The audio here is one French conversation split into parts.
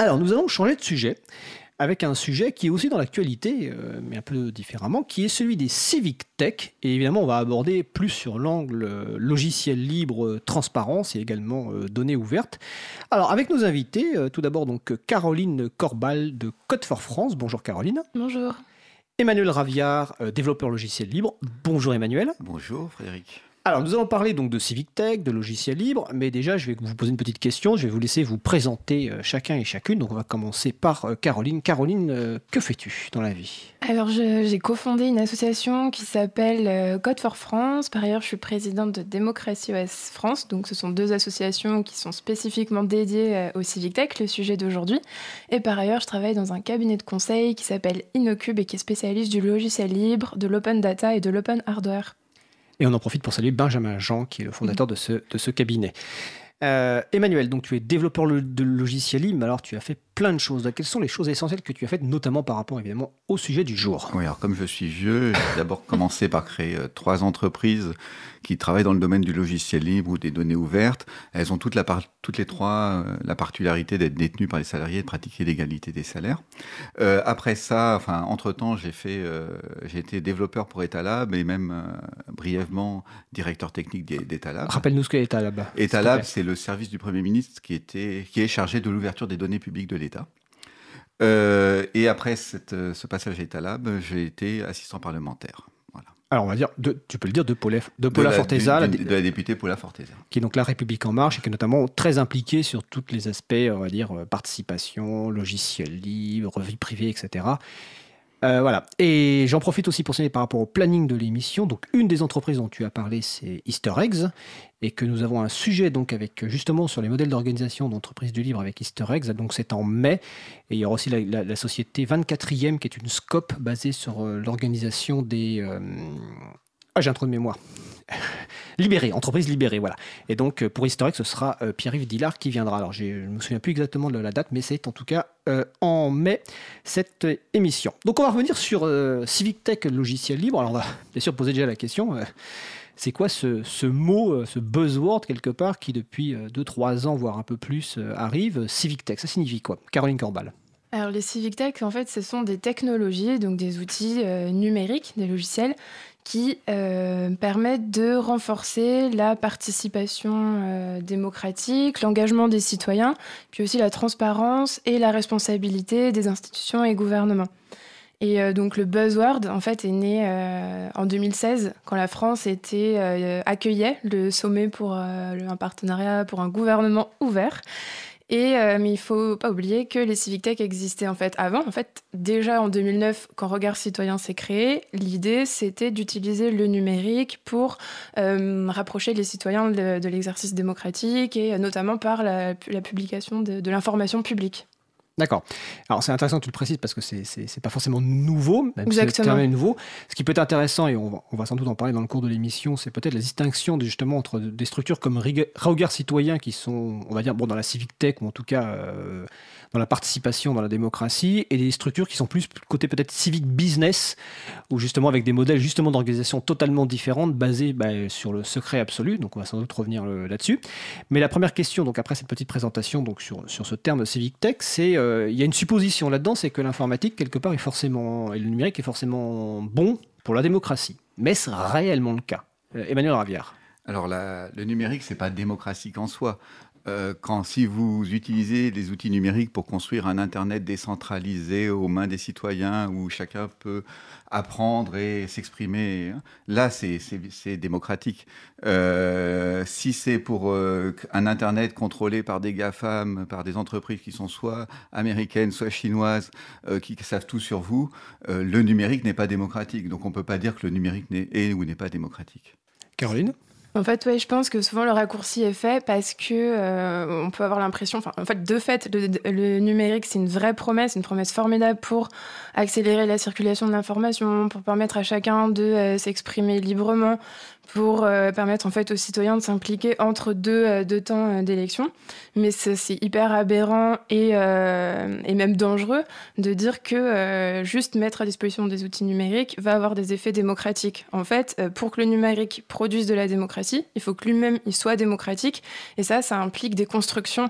Alors, nous allons changer de sujet avec un sujet qui est aussi dans l'actualité, euh, mais un peu différemment, qui est celui des civic tech. Et évidemment, on va aborder plus sur l'angle euh, logiciel libre, euh, transparence et également données ouvertes. Alors, avec nos invités, tout d'abord donc Caroline Corbal de Code for France. Bonjour Caroline. Bonjour. Emmanuel Raviard, développeur logiciel libre. Bonjour Emmanuel. Bonjour Frédéric. Alors, nous allons parler donc de Civic Tech, de logiciels libres, mais déjà, je vais vous poser une petite question. Je vais vous laisser vous présenter euh, chacun et chacune. Donc, on va commencer par euh, Caroline. Caroline, euh, que fais-tu dans la vie? Alors, j'ai cofondé une association qui s'appelle Code for France. Par ailleurs, je suis présidente de Démocratie OS France. Donc, ce sont deux associations qui sont spécifiquement dédiées au Civic Tech, le sujet d'aujourd'hui. Et par ailleurs, je travaille dans un cabinet de conseil qui s'appelle Innocube et qui est spécialiste du logiciel libre, de l'open data et de l'open hardware. Et on en profite pour saluer Benjamin Jean, qui est le fondateur de ce, cabinet. Euh, Emmanuel, donc tu es développeur de logiciels libres, mais alors tu as fait plein de choses. Quelles sont les choses essentielles que tu as faites, notamment par rapport évidemment au sujet du jour? Oui, alors comme je suis vieux, j'ai d'abord commencé par créer euh, trois entreprises qui travaillent dans le domaine du logiciel libre ou des données ouvertes. Elles ont toutes, la toutes les trois euh, la particularité d'être détenues par les salariés et de pratiquer l'égalité des salaires. Euh, après ça, enfin, entre-temps, j'ai fait, j'ai été développeur pour Etalab et même brièvement directeur technique d'Etalab. Rappelle-nous ce qu'est Etalab. Etalab, c'est le service du Premier ministre qui, était, qui est chargé de l'ouverture des données publiques de l'État. Euh, et après euh, ce passage à Etalab, j'ai été assistant parlementaire. Voilà. Alors on va dire, tu peux le dire, de Paula, de Paula Forteza. De, la députée Paula Forteza. Qui est donc La République En Marche et qui est notamment très impliquée sur tous les aspects, on va dire, euh, participation, logiciel libre, vie privée, etc. Euh, voilà. Et j'en profite aussi pour signaler par rapport au planning de l'émission. Donc, une des entreprises dont tu as parlé, c'est Easter Eggs, et que nous avons un sujet donc avec justement sur les modèles d'organisation d'entreprises du livre avec Easter Eggs. Donc, c'est en mai. Et il y aura aussi la, société 24e, qui est une scope basée sur euh, l'organisation des. Euh, ah, j'ai un trou de mémoire. libéré, entreprise libérée, voilà. Et donc, pour Historique, ce sera euh, Pierre-Yves Dillard qui viendra. Alors, je ne me souviens plus exactement de la date, mais c'est en tout cas euh, en mai cette émission. Donc, on va revenir sur euh, Civic Tech logiciel libre. Alors, on va bien sûr poser déjà la question. c'est quoi ce, mot, ce buzzword quelque part qui depuis 2-3 ans, voire un peu plus, arrive Civic Tech, ça signifie quoi? Caroline Corbal. Alors les Civic Tech, en fait, ce sont des technologies, donc des outils numériques, des logiciels qui euh, permettent de renforcer la participation euh, démocratique, l'engagement des citoyens, puis aussi la transparence et la responsabilité des institutions et gouvernements. Et euh, donc le buzzword, en fait, est né en 2016, quand la France était, accueillait le sommet pour un partenariat pour un gouvernement ouvert. Et, euh, mais il faut pas oublier que les civic tech existaient en fait avant. En fait, déjà en 2009, quand Regard Citoyen s'est créé, l'idée c'était d'utiliser le numérique pour euh, rapprocher les citoyens de, l'exercice démocratique et notamment par la, publication de l'information publique. D'accord. Alors c'est intéressant que tu le précises parce que c'est n'est pas forcément nouveau, même Exactement. c'est nouveau. Ce qui peut être intéressant, et on va, sans doute en parler dans le cours de l'émission, c'est peut-être la distinction justement entre des structures comme Regard Citoyen qui sont, on va dire, bon, dans la civic tech ou en tout cas euh, dans la participation dans la démocratie, et des structures qui sont plus côté peut-être civic business, ou justement avec des modèles justement d'organisation totalement différentes, basés bah, sur le secret absolu. Donc on va sans doute revenir euh, là-dessus. Mais la première question, donc après cette petite présentation donc sur, sur ce terme civic tech, c'est euh, il y a une supposition là-dedans, c'est que l'informatique quelque part est forcément et le numérique est forcément bon pour la démocratie. Mais est-ce réellement le cas? Euh, Emmanuel Ravière. Alors le numérique, c'est pas démocratique en soi. Euh, quand si vous utilisez les outils numériques pour construire un Internet décentralisé aux mains des citoyens où chacun peut apprendre et s'exprimer, hein, là c'est démocratique. Euh, si c'est pour euh, un Internet contrôlé par des GAFAM, par des entreprises qui sont soit américaines, soit chinoises, qui savent tout sur vous, le numérique n'est pas démocratique. Donc on ne peut pas dire que le numérique est ou n'est pas démocratique. Caroline? En fait, ouais, je pense que souvent le raccourci est fait parce que euh, on peut avoir l'impression, enfin, en fait, de fait, le, numérique, c'est une vraie promesse, une promesse formidable pour accélérer la circulation de l'information, pour permettre à chacun de euh, s'exprimer librement, pour euh, permettre en fait aux citoyens de s'impliquer entre deux, euh, deux temps euh, d'élection. Mais c'est hyper aberrant et, et, même dangereux de dire que juste mettre à disposition des outils numériques va avoir des effets démocratiques. En fait, pour que le numérique produise de la démocratie, il faut que lui-même il soit démocratique. Et ça, ça implique des constructions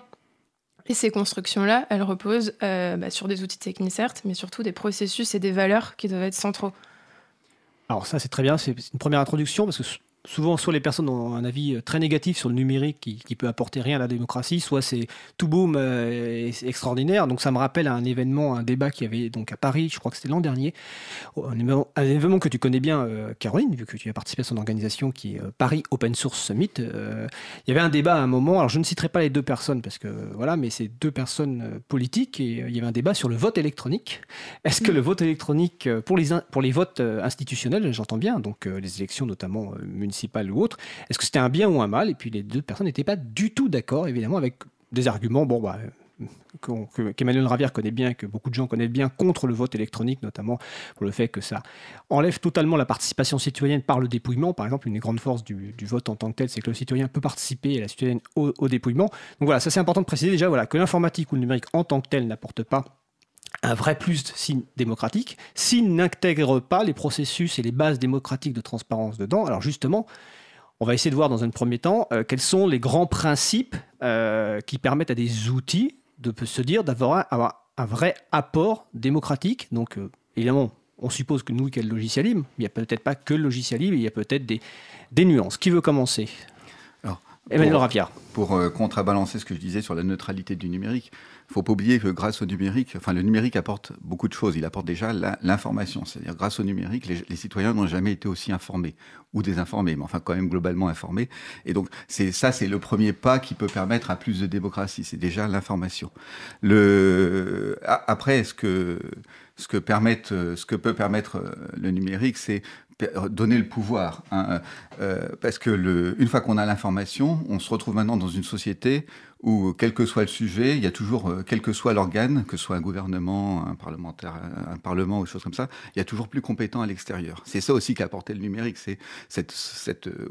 Et ces constructions-là, elles reposent bah, sur des outils techniques, certes, mais surtout des processus et des valeurs qui doivent être centraux. Alors ça, c'est très bien, c'est une première introduction, parce que souvent, soit les personnes ont un avis euh, très négatif sur le numérique qui, qui peut apporter rien à la démocratie, soit c'est tout boom euh, extraordinaire. Donc ça me rappelle un événement, un débat qui avait donc à Paris, je crois que c'était l'an dernier, un événement, que tu connais bien, euh, Caroline, vu que tu as participé à son organisation qui est Paris Open Source Summit. il y avait un débat à un moment, alors je ne citerai pas les deux personnes parce que voilà, mais c'est deux personnes politiques et il y avait un débat sur le vote électronique. Est-ce que le vote électronique pour les, pour les votes institutionnels, j'entends bien, donc les élections notamment municipale ou autre, est-ce que c'était un bien ou un mal? Et puis les deux personnes n'étaient pas du tout d'accord, évidemment, avec des arguments, bon, bah, qu'Emmanuel Ravière connaît bien, que beaucoup de gens connaissent bien, contre le vote électronique, notamment pour le fait que ça enlève totalement la participation citoyenne par le dépouillement. Par exemple, une des grandes forces du, vote en tant que tel, c'est que le citoyen peut participer et la citoyenne au, dépouillement. Donc voilà, ça c'est important de préciser déjà voilà, que l'informatique ou le numérique en tant que tel n'apporte pas un vrai plus signe démocratique, s'il n'intègre pas les processus et les bases démocratiques de transparence dedans. Alors justement, on va essayer de voir dans un premier temps euh, quels sont les grands principes euh, qui permettent à des outils de se dire d'avoir un, vrai apport démocratique. Donc euh, évidemment, on suppose que nous, qu'il y a le logiciel libre, il n'y a peut-être pas que le logiciel libre, il y a peut-être des nuances. Qui veut commencer? Emmanuel Rapiard. Pour contrebalancer ce que je disais sur la neutralité du numérique, il faut pas oublier que grâce au numérique, enfin le numérique apporte beaucoup de choses. Il apporte déjà l'information, c'est-à-dire grâce au numérique, les, citoyens n'ont jamais été aussi informés ou désinformés, mais enfin quand même globalement informés. Et donc c'est ça, c'est le premier pas qui peut permettre à plus de démocratie. C'est déjà l'information. Le après, ce que ce que ce que peut permettre euh, le numérique, c'est donner le pouvoir. Hein, euh, parce que le, une fois qu'on a l'information, on se retrouve maintenant dans une société où, quel que soit le sujet, il y a toujours, euh, quel que soit l'organe, que ce soit un gouvernement, un parlementaire, un parlement ou des choses comme ça, il y a toujours plus compétent à l'extérieur. C'est ça aussi qu'a apporté le numérique, c'est cette, cette euh,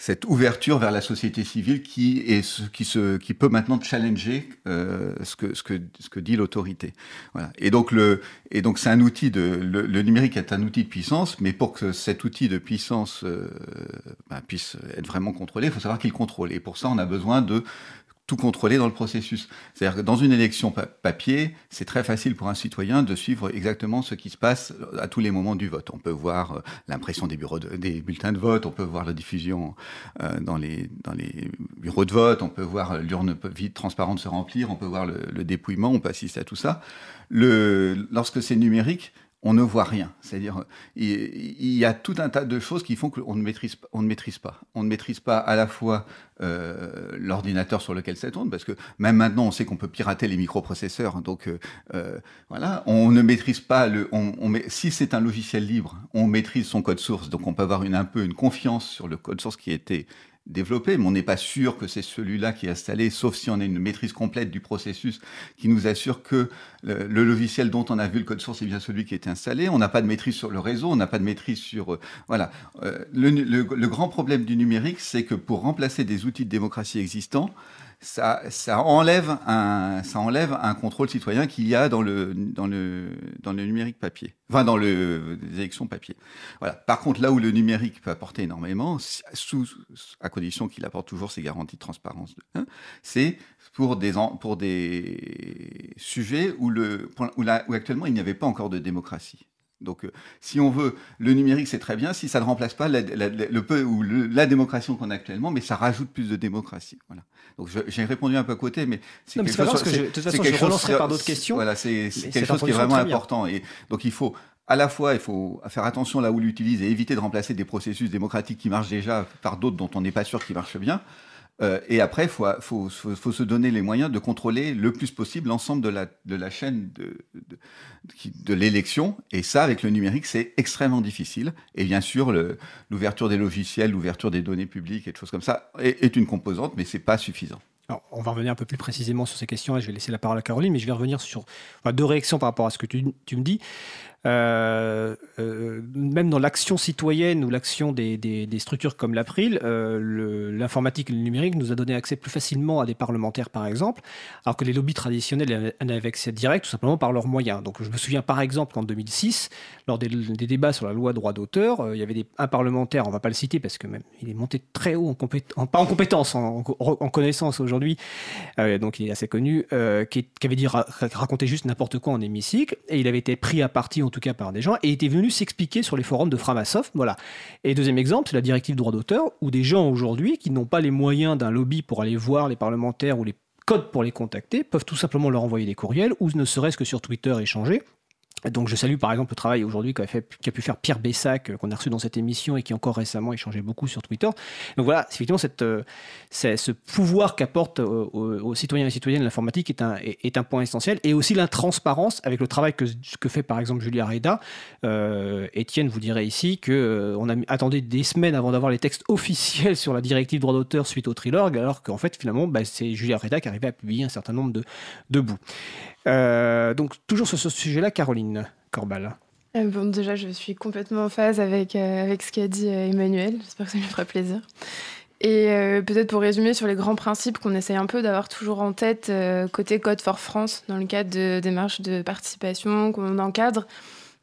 cette ouverture vers la société civile qui est ce, qui se qui peut maintenant challenger euh, ce que ce que ce que dit l'autorité. Voilà. Et donc le et donc c'est un outil de le, numérique est un outil de puissance, mais pour que cet outil de puissance euh, bah, puisse être vraiment contrôlé, il faut savoir qu'il contrôle. Et pour ça, on a besoin de tout contrôler dans le processus. C'est-à-dire que dans une élection papier, c'est très facile pour un citoyen de suivre exactement ce qui se passe à tous les moments du vote. On peut voir euh, l'impression des bureaux des bulletins de vote, on peut voir la diffusion euh, dans les dans les bureaux de vote, on peut voir l'urne vide transparente se remplir, on peut voir le, le, dépouillement, on peut assister à tout ça. Le, lorsque c'est numérique, on ne voit rien. C'est-à-dire, il y a tout un tas de choses qui font qu'on ne maîtrise, on ne maîtrise pas. On ne maîtrise pas à la fois euh, l'ordinateur sur lequel ça tourne, parce que même maintenant, on sait qu'on peut pirater les microprocesseurs. Donc, euh, euh, voilà, on ne maîtrise pas le. Si c'est un logiciel libre, on maîtrise son code source. Donc, on peut avoir un peu une confiance sur le code source qui a été développé, mais on n'est pas sûr que c'est celui-là qui est installé, sauf si on a une maîtrise complète du processus qui nous assure que le, logiciel dont on a vu le code source est bien celui qui est installé. On n'a pas de maîtrise sur le réseau, on n'a pas de maîtrise sur... Euh, voilà. Euh, le, le, grand problème du numérique, c'est que pour remplacer des outils de démocratie existants, ça, ça, enlève un, ça enlève un contrôle citoyen qu'il y a dans le, dans, le, dans le numérique papier, enfin dans le, les élections papier. Voilà. Par contre, là où le numérique peut apporter énormément, sous, à condition qu'il apporte toujours ses garanties de transparence, hein, c'est pour des, pour des sujets où, le, où, où actuellement il n'y avait pas encore de démocratie. Donc, euh, si on veut, le numérique, c'est très bien si ça ne remplace pas la, le peu ou la démocratie qu'on a actuellement, mais ça rajoute plus de démocratie. Voilà. Donc, j'ai répondu un peu à côté, mais c'est quelque chose. Que je, de toute façon, je relancerai par d'autres questions. Voilà, c'est quelque chose qui est vraiment important. Et donc, il faut à la fois, il faut faire attention là où l'utilise et éviter de remplacer des processus démocratiques qui marchent déjà par d'autres dont on n'est pas sûr qu'ils marchent bien. Euh, et après, il faut, se donner les moyens de contrôler le plus possible l'ensemble de la, chaîne de, l'élection. Et ça, avec le numérique, c'est extrêmement difficile. Et bien sûr, l'ouverture des logiciels, l'ouverture des données publiques et des choses comme ça est, une composante, mais c'est pas suffisant. On va revenir un peu plus précisément sur ces questions et je vais laisser la parole à Caroline, mais je vais revenir sur deux réactions par rapport à ce que tu me dis. Euh, euh, même dans l'action citoyenne ou l'action des, structures comme l'April, euh, l'informatique et le numérique nous a donné accès plus facilement à des parlementaires, par exemple, alors que les lobbies traditionnels n'avaient accès direct tout simplement par leurs moyens. Donc je me souviens par exemple qu'en 2006, lors des, débats sur la loi droit d'auteur, il y avait un parlementaire, on ne va pas le citer parce que même il est monté très haut, en pas en compétence, en, connaissance aujourd'hui, donc il est assez connu, qui, avait dit raconter juste n'importe quoi en hémicycle, et il avait été pris à partie en tout cas par des gens, et était venu s'expliquer sur les forums de Framasoft. Voilà. Et deuxième exemple, c'est la directive droit d'auteur, où des gens aujourd'hui qui n'ont pas les moyens d'un lobby pour aller voir les parlementaires ou les codes pour les contacter peuvent tout simplement leur envoyer des courriels ou ne serait-ce que sur Twitter échanger donc je salue par exemple le travail aujourd'hui qu'a, pu faire Pierre Bessac, euh, qu'on a reçu dans cette émission et qui encore récemment échangeait beaucoup sur Twitter. Donc voilà, effectivement, euh, ce pouvoir qu'apporte aux, citoyens et citoyennes l'informatique est un, point essentiel. Et aussi l'intransparence avec le travail que, que fait par exemple Julia Reda. Euh, Étienne vous dirait ici qu'on on a attendu des semaines avant d'avoir les textes officiels sur la directive droit d'auteur suite au Trilorg, alors qu'en fait finalement bah, c'est Julia Reda qui arrivait à publier un certain nombre de, bouts. Euh, donc, toujours sur ce sujet-là, Caroline Corbal. Euh, bon, déjà, je suis complètement en phase avec, euh, avec ce qu'a dit Emmanuel. J'espère que ça lui fera plaisir. Et peut-être pour résumer sur les grands principes qu'on essaye un peu d'avoir toujours en tête côté Code for France, dans le cadre de démarches de participation qu'on encadre,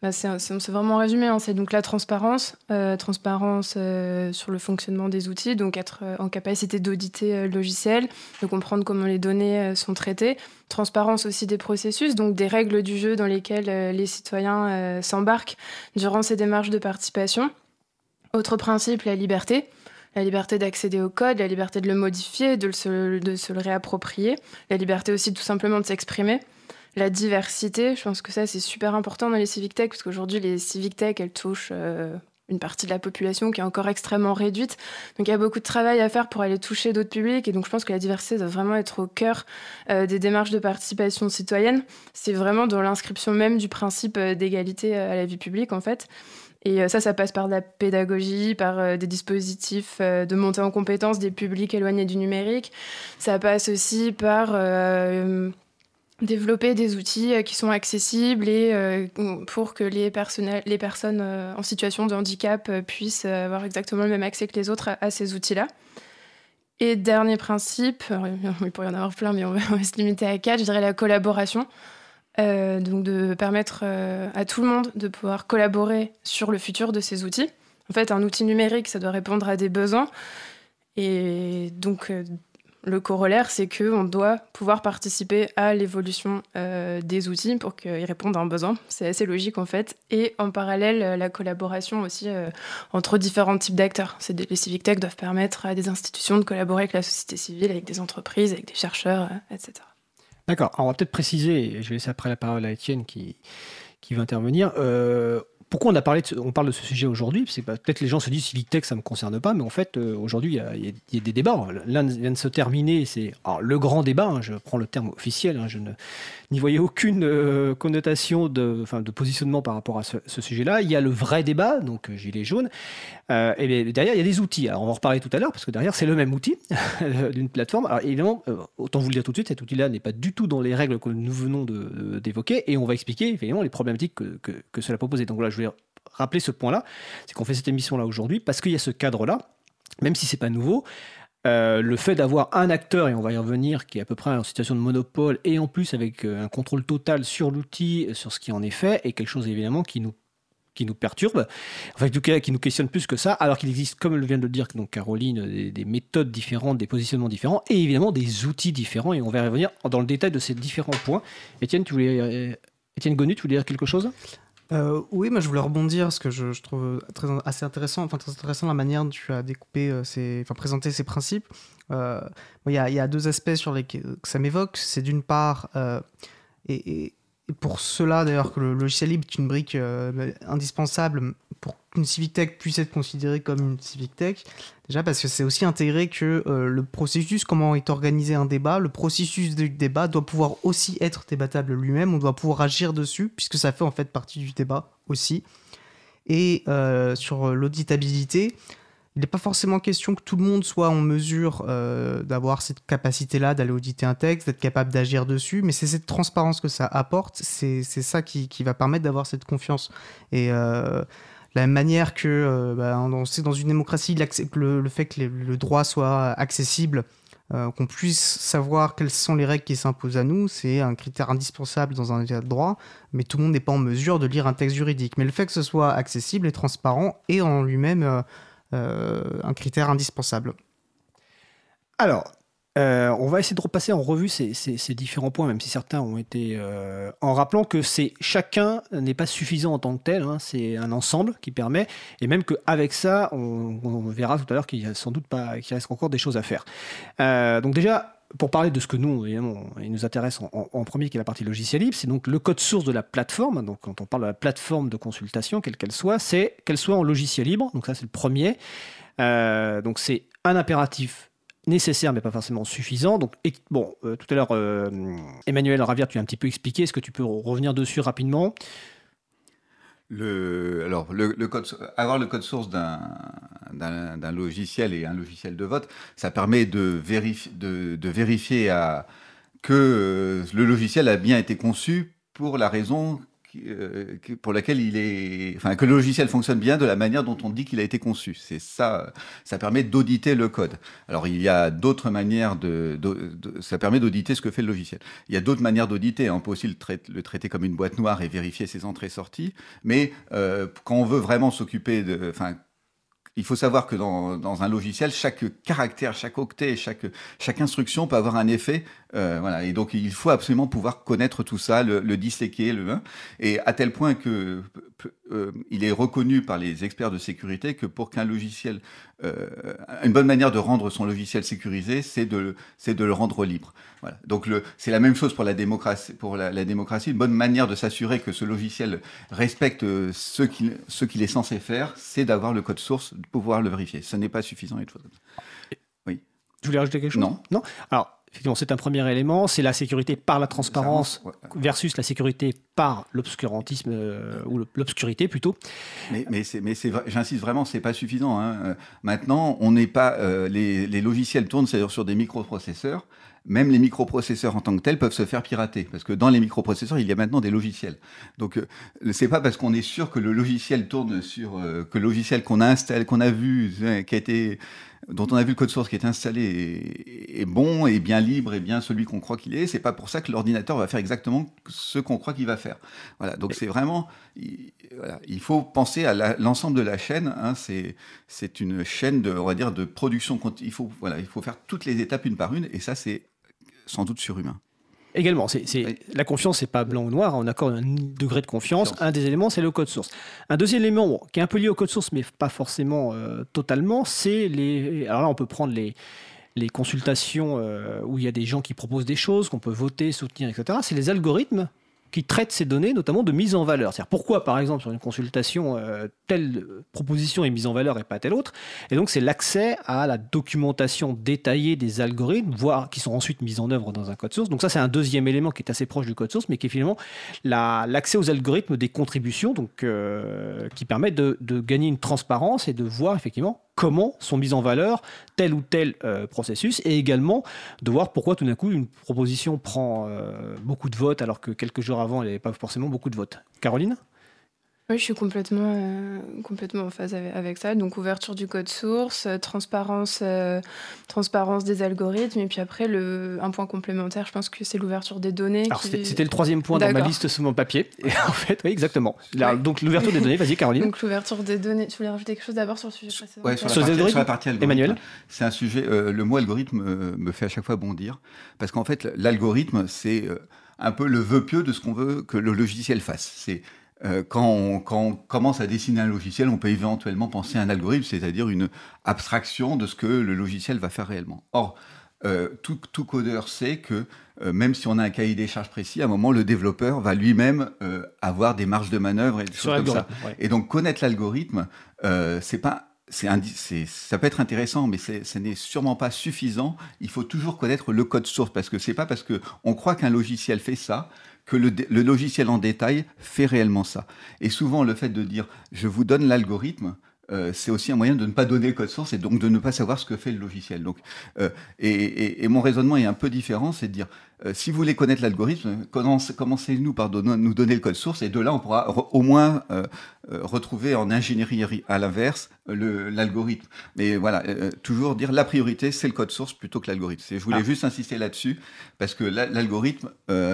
bah, c'est vraiment résumé. Hein. C'est donc la transparence, euh, transparence euh, sur le fonctionnement des outils, donc être euh, en capacité d'auditer le logiciel, de comprendre comment les données sont traitées. Transparence aussi des processus, donc des règles du jeu dans lesquelles les citoyens s'embarquent durant ces démarches de participation. Autre principe, la liberté la liberté d'accéder au code, la liberté de le modifier, de de se, le réapproprier, la liberté aussi tout simplement de s'exprimer la diversité. Je pense que ça, c'est super important dans les civic tech, parce qu'aujourd'hui, les civic tech, elles touchent euh, une partie de la population qui est encore extrêmement réduite. Donc il y a beaucoup de travail à faire pour aller toucher d'autres publics. Et donc je pense que la diversité doit vraiment être au cœur euh, des démarches de participation citoyenne. C'est vraiment dans l'inscription même du principe euh, d'égalité à la vie publique, en fait. Et ça, ça passe par de la pédagogie, par des dispositifs de montée en compétence des publics éloignés du numérique. Ça passe aussi par développer des outils euh, qui sont accessibles et euh, pour que les, les personnes euh, en situation de handicap puissent avoir exactement le même accès que les autres à, ces outils-là. Et dernier principe, il pourrait y en avoir plein, mais on va, se limiter à quatre, je dirais la collaboration. donc de permettre à tout le monde de pouvoir collaborer sur le futur de ces outils. En fait, un outil numérique, ça doit répondre à des besoins. Et donc, le corollaire, c'est qu'on doit pouvoir participer à l'évolution euh, des outils pour qu'ils répondent à un besoin. C'est assez logique en fait. Et en parallèle, euh, la collaboration aussi euh, entre différents types d'acteurs. Les civic tech doivent permettre à des institutions de collaborer avec la société civile, avec des entreprises, avec des chercheurs, etc. D'accord. On va peut-être préciser, je vais laisser après la parole à Étienne qui, qui va intervenir pourquoi on, a parlé on parle de ce sujet aujourd'hui? C'est peut-être les gens se disent Civic Tech, ça ne me concerne pas, mais en fait, euh, aujourd'hui, il y, a des débats. L'un vient de se terminer, c'est le grand débat, hein, je prends le terme officiel, hein, je n'y voyais aucune euh, connotation de, de positionnement par rapport à ce, sujet-là. Il y a le vrai débat, donc euh, Gilet jaune, et derrière, il y a des outils. On va en reparler tout à l'heure, parce que derrière, c'est le même outil d'une plateforme. Évidemment, autant vous le dire tout de suite, cet outil-là n'est pas du tout dans les règles que nous venons d'évoquer, et on va expliquer, évidemment, les problématiques que, que, cela pose. Donc là, je voulais rappeler ce point-là, c'est qu'on fait cette émission-là aujourd'hui parce qu'il y a ce cadre-là, même si c'est pas nouveau. Euh, le fait d'avoir un acteur, et on va y revenir, qui est à peu près en situation de monopole, et en plus avec euh, un contrôle total sur l'outil, sur ce qui en est fait, est quelque chose évidemment qui nous qui nous perturbe, enfin, en tout cas, qui nous questionne plus que ça, alors qu'il existe, comme vient de le dire donc Caroline, des, des, méthodes différentes, des positionnements différents, et évidemment des outils différents, et on va y revenir dans le détail de ces différents points. Étienne, tu voulais, euh, Étienne Gonu, tu voulais dire quelque chose? Euh, oui, moi je voulais rebondir parce que je, trouve assez intéressant, enfin très intéressant la manière dont tu as découpé, euh, enfin présenté ces principes. Euh, il y, a deux aspects sur lesquels ça m'évoque. C'est d'une part, et, pour cela, d'ailleurs, que le logiciel libre est une brique euh, indispensable pour qu'une Civic Tech puisse être considérée comme une Civic Tech. Déjà parce que c'est aussi intégré que euh, le processus, comment est organisé un débat, le processus du débat doit pouvoir aussi être débattable lui-même. On doit pouvoir agir dessus, puisque ça fait en fait partie du débat aussi. Et euh, sur l'auditabilité, il n'est pas forcément question que tout le monde soit en mesure d'avoir cette capacité-là d'aller auditer un texte, d'être capable d'agir dessus, mais c'est cette transparence que ça apporte, c'est ça qui, qui, va permettre d'avoir cette confiance. Et la manière que euh, bah, dans une démocratie, le, le fait que le droit soit accessible, euh, qu'on puisse savoir quelles sont les règles qui s'imposent à nous, c'est un critère indispensable dans un état de droit, mais tout le monde n'est pas en mesure de lire un texte juridique. Mais le fait que ce soit accessible et transparent est en lui-même euh, un critère indispensable. Alors, euh, on va essayer de repasser en revue ces, différents points, même si certains ont été euh, en rappelant que chacun n'est pas suffisant en tant que tel. Hein, c'est un ensemble qui permet, et même qu'avec ça, on, verra tout à l'heure qu'il y a sans doute pas, qu'il reste encore des choses à faire. Euh, donc déjà. Pour parler de ce que nous, évidemment, il nous intéresse en, premier, qui est la partie logiciel libre, c'est donc le code source de la plateforme. Donc, quand on parle de la plateforme de consultation, quelle qu'elle soit, c'est qu'elle soit en logiciel libre. Donc, ça, c'est le premier. donc, c'est un impératif nécessaire mais pas forcément suffisant. Donc, bon, euh, tout à l'heure, euh, Emmanuel Ravière, tu as un petit peu expliqué. Est-ce que tu peux revenir dessus rapidement? Le, alors, le, code, avoir le code source d'un logiciel et un logiciel de vote, ça permet de, de, de vérifier à, que euh, le logiciel a bien été conçu pour la raison pour laquelle il est, enfin, que le logiciel fonctionne bien de la manière dont on dit qu'il a été conçu. C'est ça, ça permet d'auditer le code. Alors il y a d'autres manières de, ça permet d'auditer ce que fait le logiciel. Il y a d'autres manières d'auditer. On peut aussi le, le, traiter comme une boîte noire et vérifier ses entrées-sorties. Mais euh, quand on veut vraiment s'occuper de, enfin, il faut savoir que dans, un logiciel, chaque caractère, chaque octet, chaque, instruction peut avoir un effet. Euh, voilà. Et donc, il faut absolument pouvoir connaître tout ça, le, le disséquer, le et à tel point que euh, il est reconnu par les experts de sécurité que pour qu'un logiciel, euh, une bonne manière de rendre son logiciel sécurisé, c'est de, de le rendre libre. Voilà. Donc, c'est la même chose pour la démocratie. Pour la démocratie, une bonne manière de s'assurer que ce logiciel respecte ce qu'il, ce qu'il est censé faire, c'est d'avoir le code source pouvoir le vérifier. Ce n'est pas suffisant. Oui. Tu voulais rajouter quelque chose? Non. Non? Alors, effectivement, c'est un premier élément. C'est la sécurité par la transparence versus la sécurité par l'obscurantisme euh, ou l'obscurité plutôt. Mais, mais, mais j'insiste vraiment, c'est pas suffisant. Hein. Euh, maintenant, on n'est pas. Euh, les, les, logiciels tournent sur des microprocesseurs même les microprocesseurs en tant que tels peuvent se faire pirater, parce que dans les microprocesseurs, il y a maintenant des logiciels. Donc, euh, c'est pas parce qu'on est sûr que le logiciel tourne sur euh, que le logiciel qu'on a installé, qu'on a vu, hein, qui a été dont on a vu le code source qui est installé est, bon et bien libre et bien celui qu'on croit qu'il est, c'est pas pour ça que l'ordinateur va faire exactement ce qu'on croit qu'il va faire. Voilà, donc c'est vraiment, il, il, faut penser à l'ensemble de la chaîne. Hein, c'est une chaîne de, on va dire, de production. Il faut, voilà, il faut faire toutes les étapes une par une, et ça c'est sans doute surhumain. Également, c'est, la confiance, c'est pas blanc ou noir, on accorde un degré de confiance. Un des éléments, c'est le code source. Un deuxième élément, qui est un peu lié au code source, mais pas forcément euh, totalement, c'est les. Alors là, on peut prendre les, les consultations euh, où il y a des gens qui proposent des choses, qu'on peut voter, soutenir, etc. C'est les algorithmes qui traite ces données, notamment de mise en valeur. C'est-à-dire pourquoi, par exemple, sur une consultation, euh, telle proposition est mise en valeur et pas telle autre. Et donc, c'est l'accès à la documentation détaillée des algorithmes, voire qui sont ensuite mis en œuvre dans un code source. Donc, ça, c'est un deuxième élément qui est assez proche du code source, mais qui est finalement l'accès aux algorithmes des contributions, euh, qui permet de gagner une transparence et de voir effectivement comment sont mis en valeur tel ou tel euh, processus et également de voir pourquoi tout d'un coup une proposition prend euh, beaucoup de votes alors que quelques jours avant elle n'avait pas forcément beaucoup de votes. Caroline? Oui, je suis complètement, euh, complètement en phase avec, ça. Donc, ouverture du code source, euh, transparence, euh, transparence des algorithmes. Et puis après, le, un point complémentaire, je pense que c'est l'ouverture des données. Alors, c'était le troisième point dans ma liste sous mon papier. Et en fait, oui, exactement. Donc, l'ouverture des données, vas-y, Caroline. Donc, l'ouverture des données. Tu voulais rajouter quelque chose d'abord sur le sujet précédent ouais, sur, la partie, sur, la partie, algorithme. Emmanuel C'est un sujet, le mot algorithme me fait à chaque fois bondir. Parce qu'en fait, l'algorithme, c'est un peu le vœu pieux de ce qu'on veut que le logiciel fasse. C'est euh, quand on, commence à dessiner un logiciel, on peut éventuellement penser à un algorithme, c'est-à-dire une abstraction de ce que le logiciel va faire réellement. Or, euh, tout, codeur sait que euh, même si on a un cahier des charges précis, à un moment, le développeur va lui-même avoir des marges de manœuvre et des choses comme ça. Et donc, connaître l'algorithme, c'est pas c'est, ça peut être intéressant, mais ce n'est sûrement pas suffisant. Il faut toujours connaître le code source parce que c'est pas parce que on croit qu'un logiciel fait ça que le, logiciel en détail fait réellement ça. Et souvent, le fait de dire je vous donne l'algorithme, euh, c'est aussi un moyen de ne pas donner le code source et donc de ne pas savoir ce que fait le logiciel. Donc, euh, et, mon raisonnement est un peu différent, c'est de dire euh, si vous voulez connaître l'algorithme, commencez-nous par nous donner le code source et de là on pourra au moins retrouver en ingénierie à l'inverse l'algorithme. Mais voilà, toujours dire la priorité c'est le code source plutôt que l'algorithme. Je voulais ah. juste insister là-dessus parce que l'algorithme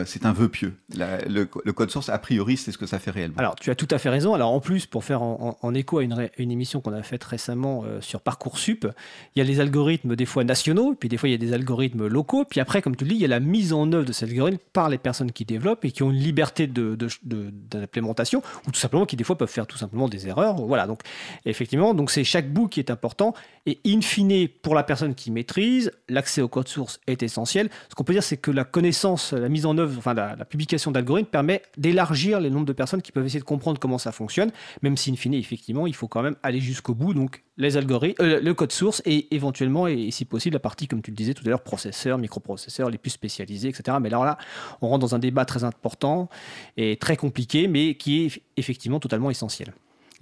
c'est un vœu pieux. le, code source a priori c'est ce que ça fait réellement. Alors tu as tout à fait raison. Alors en plus pour faire en, écho à une, une émission qu'on a faite récemment euh, sur Parcoursup, il y a les algorithmes des fois nationaux, puis des fois il y a des algorithmes locaux, puis après, comme tu le dis, il y a la mise en œuvre de ces algorithmes par les personnes qui développent et qui ont une liberté d'implémentation, ou tout simplement qui des fois peuvent faire tout simplement des erreurs. Voilà, donc effectivement, donc c'est chaque bout qui est important, et in fine, pour la personne qui maîtrise, l'accès au code source est essentiel. Ce qu'on peut dire, c'est que la connaissance, la mise en œuvre, enfin la, publication d'algorithmes permet d'élargir les nombres de personnes qui peuvent essayer de comprendre comment ça fonctionne, même si in fine, effectivement, il faut quand même aller jusqu'au bout, donc les algorithmes, euh, le code source et éventuellement, et si possible, la partie, comme tu le disais tout à l'heure, processeurs, microprocesseurs, les plus spécialisés, etc. Mais là, là, on rentre dans un débat très important et très compliqué, mais qui est effectivement totalement essentiel.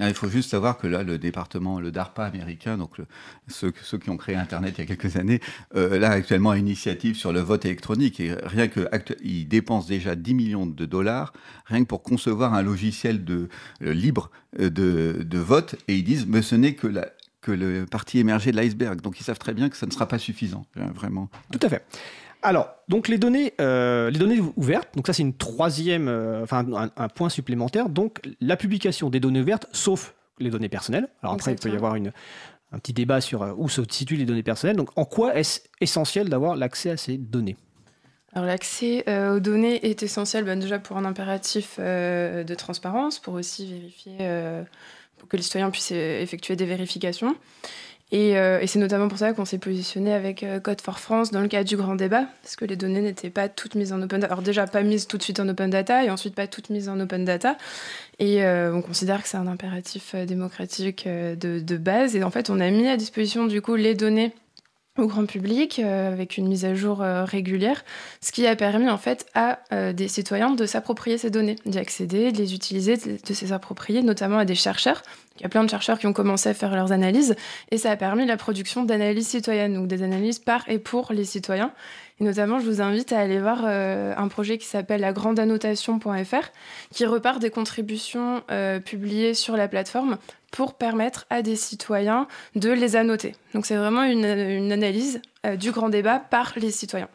Ah, il faut juste savoir que là, le département, le DARPA américain, donc ceux, qui ont créé Internet il y a quelques années, euh, là actuellement une initiative sur le vote électronique et rien que ils dépensent déjà 10 millions de dollars rien que pour concevoir un logiciel de euh, libre euh, de, de, vote et ils disent mais ce n'est que la, que le parti émergé de l'iceberg. Donc ils savent très bien que ça ne sera pas suffisant, vraiment. Tout à fait. Alors, donc les données, euh, les données ouvertes, donc ça c'est une troisième, euh, enfin un, point supplémentaire. Donc la publication des données ouvertes, sauf les données personnelles. Alors après, il peut y avoir une, un petit débat sur euh, où se situent les données personnelles. Donc en quoi est-ce essentiel d'avoir l'accès à ces données? Alors l'accès aux données est essentiel ben, déjà pour un impératif de transparence, pour aussi vérifier, pour que les citoyens puissent effectuer des vérifications. Euh, et, c'est notamment pour ça qu'on s'est positionné avec euh, Code for France dans le cadre du grand débat, parce que les données n'étaient pas toutes mises en open data. Alors déjà pas mises tout de suite en open data, et ensuite pas toutes mises en open data. Et euh, on considère que c'est un impératif démocratique de, de, base. Et en fait, on a mis à disposition du coup les données au grand public euh, avec une mise à jour euh, régulière, ce qui a permis en fait à euh, des citoyens de s'approprier ces données, d'y accéder, de les utiliser, de, de s'y approprier, notamment à des chercheurs. Il y a plein de chercheurs qui ont commencé à faire leurs analyses et ça a permis la production d'analyses citoyennes, donc des analyses par et pour les citoyens. Et notamment, je vous invite à aller voir un projet qui s'appelle la grandeannotation.fr, qui repart des contributions publiées sur la plateforme pour permettre à des citoyens de les annoter. Donc c'est vraiment une, analyse euh, du grand débat par les citoyens.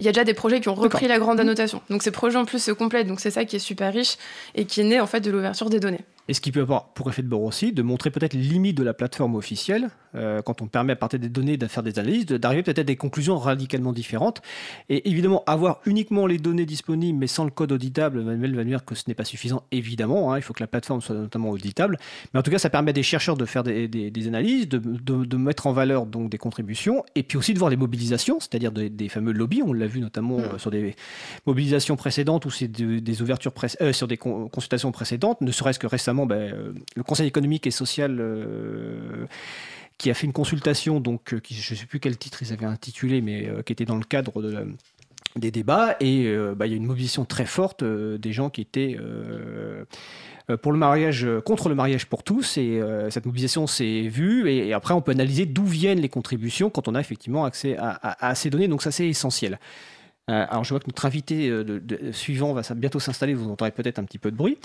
Il y a déjà des projets qui ont repris la grande annotation. Donc ces projets en plus se complètent. Donc c'est ça qui est super riche et qui est né en fait de l'ouverture des données. Et ce qui peut avoir pour effet de bord aussi de montrer peut-être les limites de la plateforme officielle, euh, quand on permet à partir des données de faire des analyses, d'arriver peut-être à des conclusions radicalement différentes. Et évidemment, avoir uniquement les données disponibles mais sans le code auditable, Manuel va dire que ce n'est pas suffisant, évidemment. Hein, il faut que la plateforme soit notamment auditable. Mais en tout cas, ça permet à des chercheurs de faire des, des, analyses, de, de, mettre en valeur donc des contributions, et puis aussi de voir les mobilisations, c'est-à-dire des, fameux lobbies. On l'a vu notamment mmh. euh, sur des mobilisations précédentes ou des ouvertures euh, sur des consultations précédentes, ne serait-ce que récemment ben, euh, le Conseil économique et social euh, qui a fait une consultation, donc, euh, je ne sais plus quel titre ils avaient intitulé, mais qui était dans le cadre des débats, et bah, il y a une mobilisation très forte des gens qui étaient pour le mariage, contre le mariage pour tous, et cette mobilisation s'est vue, et, après on peut analyser d'où viennent les contributions quand on a effectivement accès à ces données, donc ça c'est essentiel. Euh, alors je vois que notre invité euh, suivant va bientôt s'installer, vous entendrez peut-être un petit peu de bruit.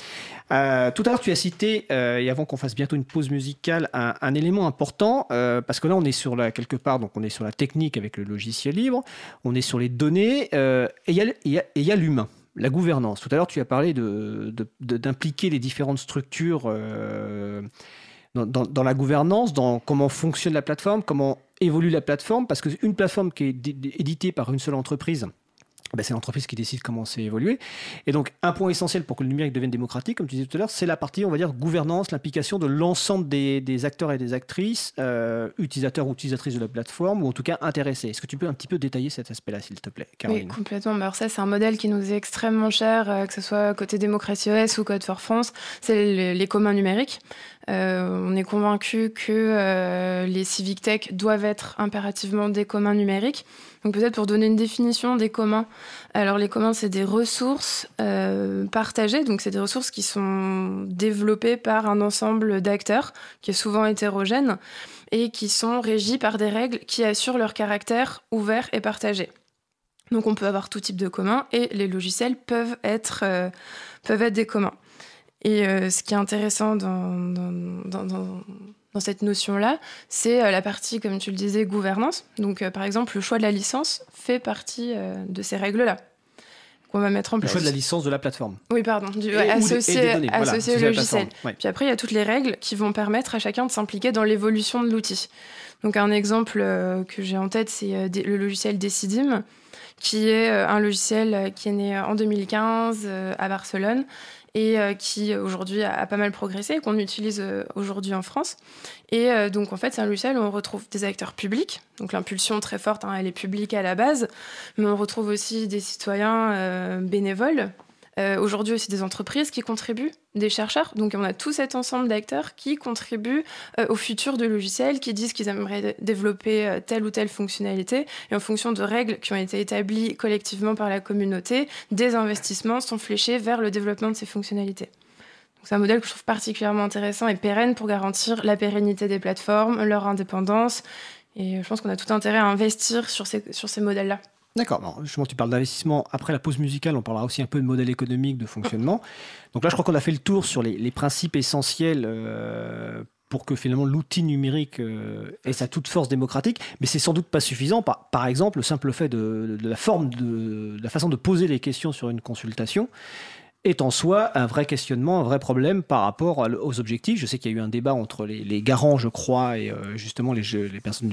Euh, tout à l'heure tu as cité, et avant qu'on fasse bientôt une pause musicale, un, élément important, parce que là on est sur la, quelque part, donc on est sur la technique avec le logiciel libre, on est sur les données, et il y a, l'humain la gouvernance. Tout à l'heure, tu as parlé d'impliquer les différentes structures dans, la gouvernance, dans comment fonctionne la plateforme, comment évolue la plateforme, parce qu'une plateforme qui est éditée par une seule entreprise, ben, c'est l'entreprise qui décide comment c'est évolué. Et donc, un point essentiel pour que le numérique devienne démocratique, comme tu disais tout à l'heure, c'est la partie, on va dire, gouvernance, l'implication de l'ensemble des, acteurs et des actrices, euh, utilisateurs ou utilisatrices de la plateforme, ou en tout cas intéressés. Est-ce que tu peux un petit peu détailler cet aspect-là, s'il te plaît, Caroline? Oui, complètement. Alors ça, c'est un modèle qui nous est extrêmement cher, euh, que ce soit côté démocratie OS ou Code for France, c'est les, communs numériques. On est convaincu que les civic tech doivent être impérativement des communs numériques. Donc peut-être pour donner une définition des communs. Alors les communs, c'est des ressources partagées, donc c'est des ressources qui sont développées par un ensemble d'acteurs qui est souvent hétérogène et qui sont régies par des règles qui assurent leur caractère ouvert et partagé. Donc on peut avoir tout type de communs et les logiciels peuvent être, euh, peuvent être des communs. Et euh, ce qui est intéressant dans, dans, dans, dans cette notion-là, c'est euh, la partie, comme tu le disais, gouvernance. Donc par exemple, le choix de la licence fait partie de ces règles-là qu'on va mettre en place. Le choix de la licence de la plateforme. Oui, pardon, du, associé, au logiciel. Puis après, il y a toutes les règles qui vont permettre à chacun de s'impliquer dans l'évolution de l'outil. Donc un exemple que j'ai en tête, c'est le logiciel Decidim qui est euh, un logiciel euh, qui est né euh, en 2015 à Barcelone et qui aujourd'hui a, pas mal progressé, qu'on utilise aujourd'hui en France. Et donc en fait, où on retrouve des acteurs publics, donc l'impulsion très forte, hein, elle est publique à la base, mais on retrouve aussi des citoyens bénévoles euh, aujourd'hui aussi des entreprises qui contribuent, des chercheurs. Donc on a tout cet ensemble d'acteurs qui contribuent euh, au futur de logiciels, qui disent qu'ils aimeraient développer euh, telle ou telle fonctionnalité. Et en fonction de règles qui ont été établies collectivement par la communauté, des investissements sont fléchés vers le développement de ces fonctionnalités. C'est un modèle que je trouve particulièrement intéressant et pérenne pour garantir la pérennité des plateformes, leur indépendance. Et je pense qu'on a tout intérêt à investir sur ces, sur ces modèles-là. D'accord. Justement, tu parles d'investissement. Après la pause musicale, on parlera aussi un peu de modèle économique, de fonctionnement. Donc là, je crois qu'on a fait le tour sur les, principes essentiels euh, pour que finalement l'outil numérique euh, ait sa toute force démocratique. Mais c'est sans doute pas suffisant. Par, par exemple, le simple fait de, la forme, de, la façon de poser les questions sur une consultation est en soi un vrai questionnement, un vrai problème par rapport aux objectifs. Je sais qu'il y a eu un débat entre les, garants, je crois, et euh, justement les, les personnes,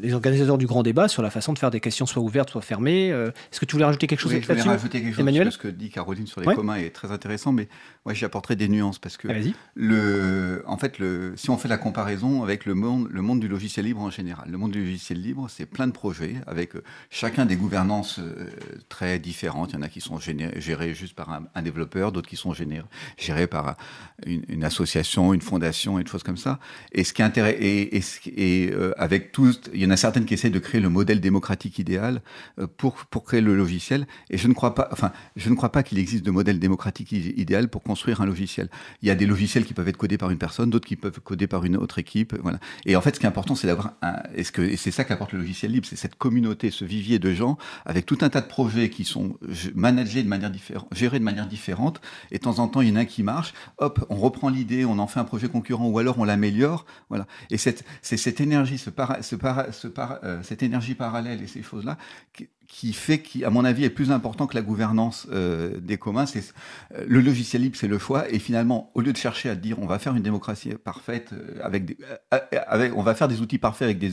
les organisateurs du grand débat sur la façon de faire des questions soit ouvertes, soit fermées. Euh, est-ce que tu voulais rajouter quelque chose là-dessus Je voulais rajouter quelque chose Emmanuel ce que dit Caroline sur les communs est très intéressant, mais moi j'y apporterai des nuances parce que le, en fait, le, si on fait la comparaison avec le monde, le monde du logiciel libre en général, le monde du logiciel libre, c'est plein de projets avec euh, chacun des gouvernances très différentes. Il y en a qui sont gérés juste par un, un développeur d'autres qui sont gérés par une, association, une fondation et des choses comme ça. Et ce qui est et, euh, avec tous, il y en a certaines qui essaient de créer le modèle démocratique idéal euh, pour, pour créer le logiciel. Et je ne crois pas, enfin, je ne crois pas qu'il existe de modèle démocratique idéal pour construire un logiciel. Il y a des logiciels qui peuvent être codés par une personne, d'autres qui peuvent codés par une autre équipe. Voilà. Et en fait, ce qui est important, c'est d'avoir un, et c'est ça qu'apporte le logiciel libre, c'est cette communauté, ce vivier de gens avec tout un tas de projets qui sont gérés de manière différente et de temps en temps, il y en a un qui marche, hop, on reprend l'idée, on en fait un projet concurrent, ou alors on l'améliore, voilà. Et c'est cette énergie, euh, cette énergie parallèle et ces choses-là qui, fait, qui, à mon avis, est plus important que la gouvernance euh, des communs. C'est euh, le logiciel libre, c'est le choix. Et finalement, au lieu de chercher à dire, on va faire une démocratie parfaite avec, des, on va faire des outils parfaits avec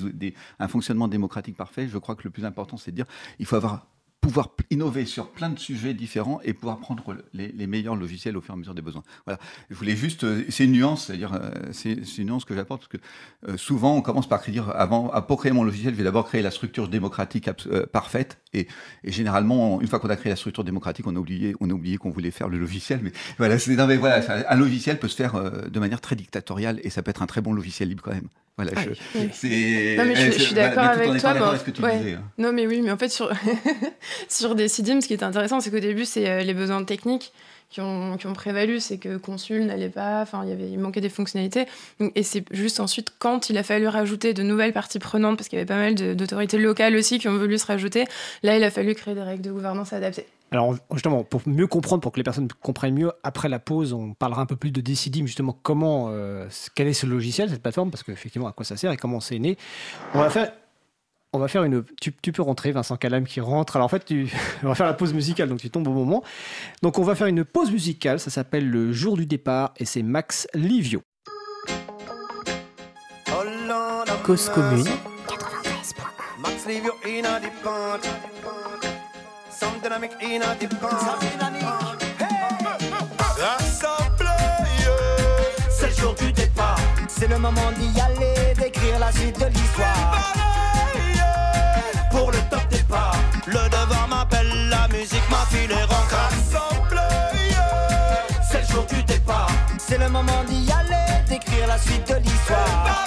un fonctionnement démocratique parfait. Je crois que le plus important, c'est de dire, il faut avoir pouvoir innover sur plein de sujets différents et pouvoir prendre les, meilleurs logiciels au fur et à mesure des besoins. Voilà. Je voulais juste, euh, c'est une nuance, c'est-à-dire, euh, c'est une nuance que j'apporte parce que euh, souvent on commence par dire, avant, pour créer mon logiciel, je vais d'abord créer la structure démocratique parfaite et, généralement, une fois qu'on a créé la structure démocratique, on a oublié, on a oublié qu'on voulait faire le logiciel. Mais voilà, non, mais voilà, un logiciel peut se faire de manière très dictatoriale et ça peut être un très bon logiciel libre quand même. Voilà, je, non, mais je, suis d'accord avec toi. Hein. Non, mais oui, mais en fait, sur, sur Decidim, ce qui est intéressant, c'est qu'au début, c'est euh, les besoins techniques qui ont, prévalu. C'est que Consul n'allait pas, enfin, il, y avait, il manquait des fonctionnalités. Et c'est juste ensuite, quand il a fallu rajouter de nouvelles parties prenantes, parce qu'il y avait pas mal d'autorités locales aussi qui ont voulu se rajouter, là, il a fallu créer des règles de gouvernance adaptées. Alors justement, pour mieux comprendre, pour que les personnes comprennent mieux, après la pause, on parlera un peu plus de Decidim, justement, comment, euh, quel est ce logiciel, cette plateforme, parce qu'effectivement, à quoi ça sert et comment c'est né. On va faire, on va faire une. Tu, peux rentrer, Vincent Calam qui rentre. Alors en fait, tu, on va faire la pause musicale, donc tu tombes au moment. Donc on va faire une pause musicale, ça s'appelle Le jour du départ, et c'est Max Livio. Cause commune. Max Livio dynamic in a the C'est le jour du départ. C'est le moment d'y aller, d'écrire la suite de l'histoire. Le devoir m'appelle, la musique m'a filé C'est le jour du départ. C'est le moment d'y aller, d'écrire la suite de l'histoire.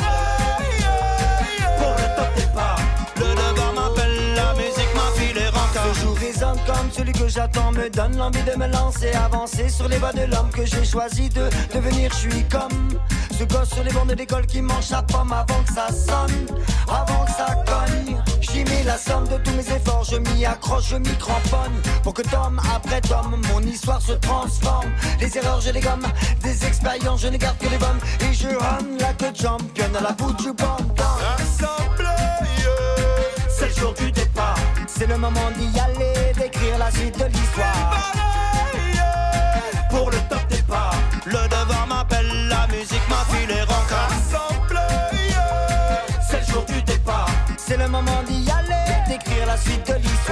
Que j'attends, me donne l'envie de me lancer, avancer sur les voies de l'homme que j'ai choisi de devenir. Je suis comme ce gosse sur les bornes d'école qui mange sa pomme avant que ça sonne, avant que ça cogne. J'y mets la somme de tous mes efforts, je m'y accroche, je m'y cramponne. Pour que tome après tome, mon histoire se transforme. Les erreurs, je les gomme, des expériences, je ne garde que les bonnes. Et je run la queue de champion à la bout du bandant. C'est le jour du départ, c'est le moment d'y aller, d'écrire la suite de l'histoire. Pour le top départ, le devoir m'appelle, la musique m'affile et rencard. C'est le jour du départ, c'est le moment d'y aller, d'écrire la suite de l'histoire.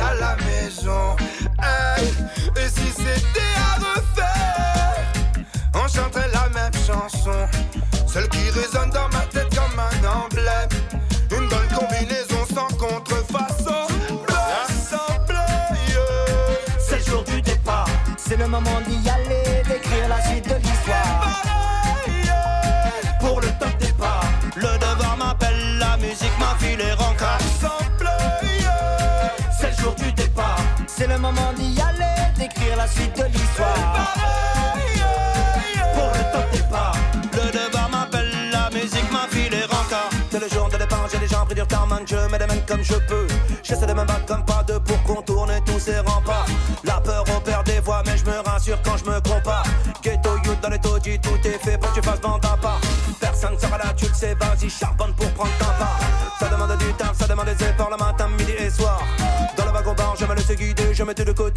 À la maison. Et si c'était à refaire, on chanterait la même chanson. Celle qui résonne dans ma tête comme un emblème. Une bonne combinaison sans contrefaçon. Assemblée. C'est le jour du départ, c'est le moment d'y sais, vas-y, charbonne pour prendre ta part. Ça demande du temps, ça demande des efforts le matin, midi et soir. Dans le wagon bar, je me laisse guider, je mets tout de côté,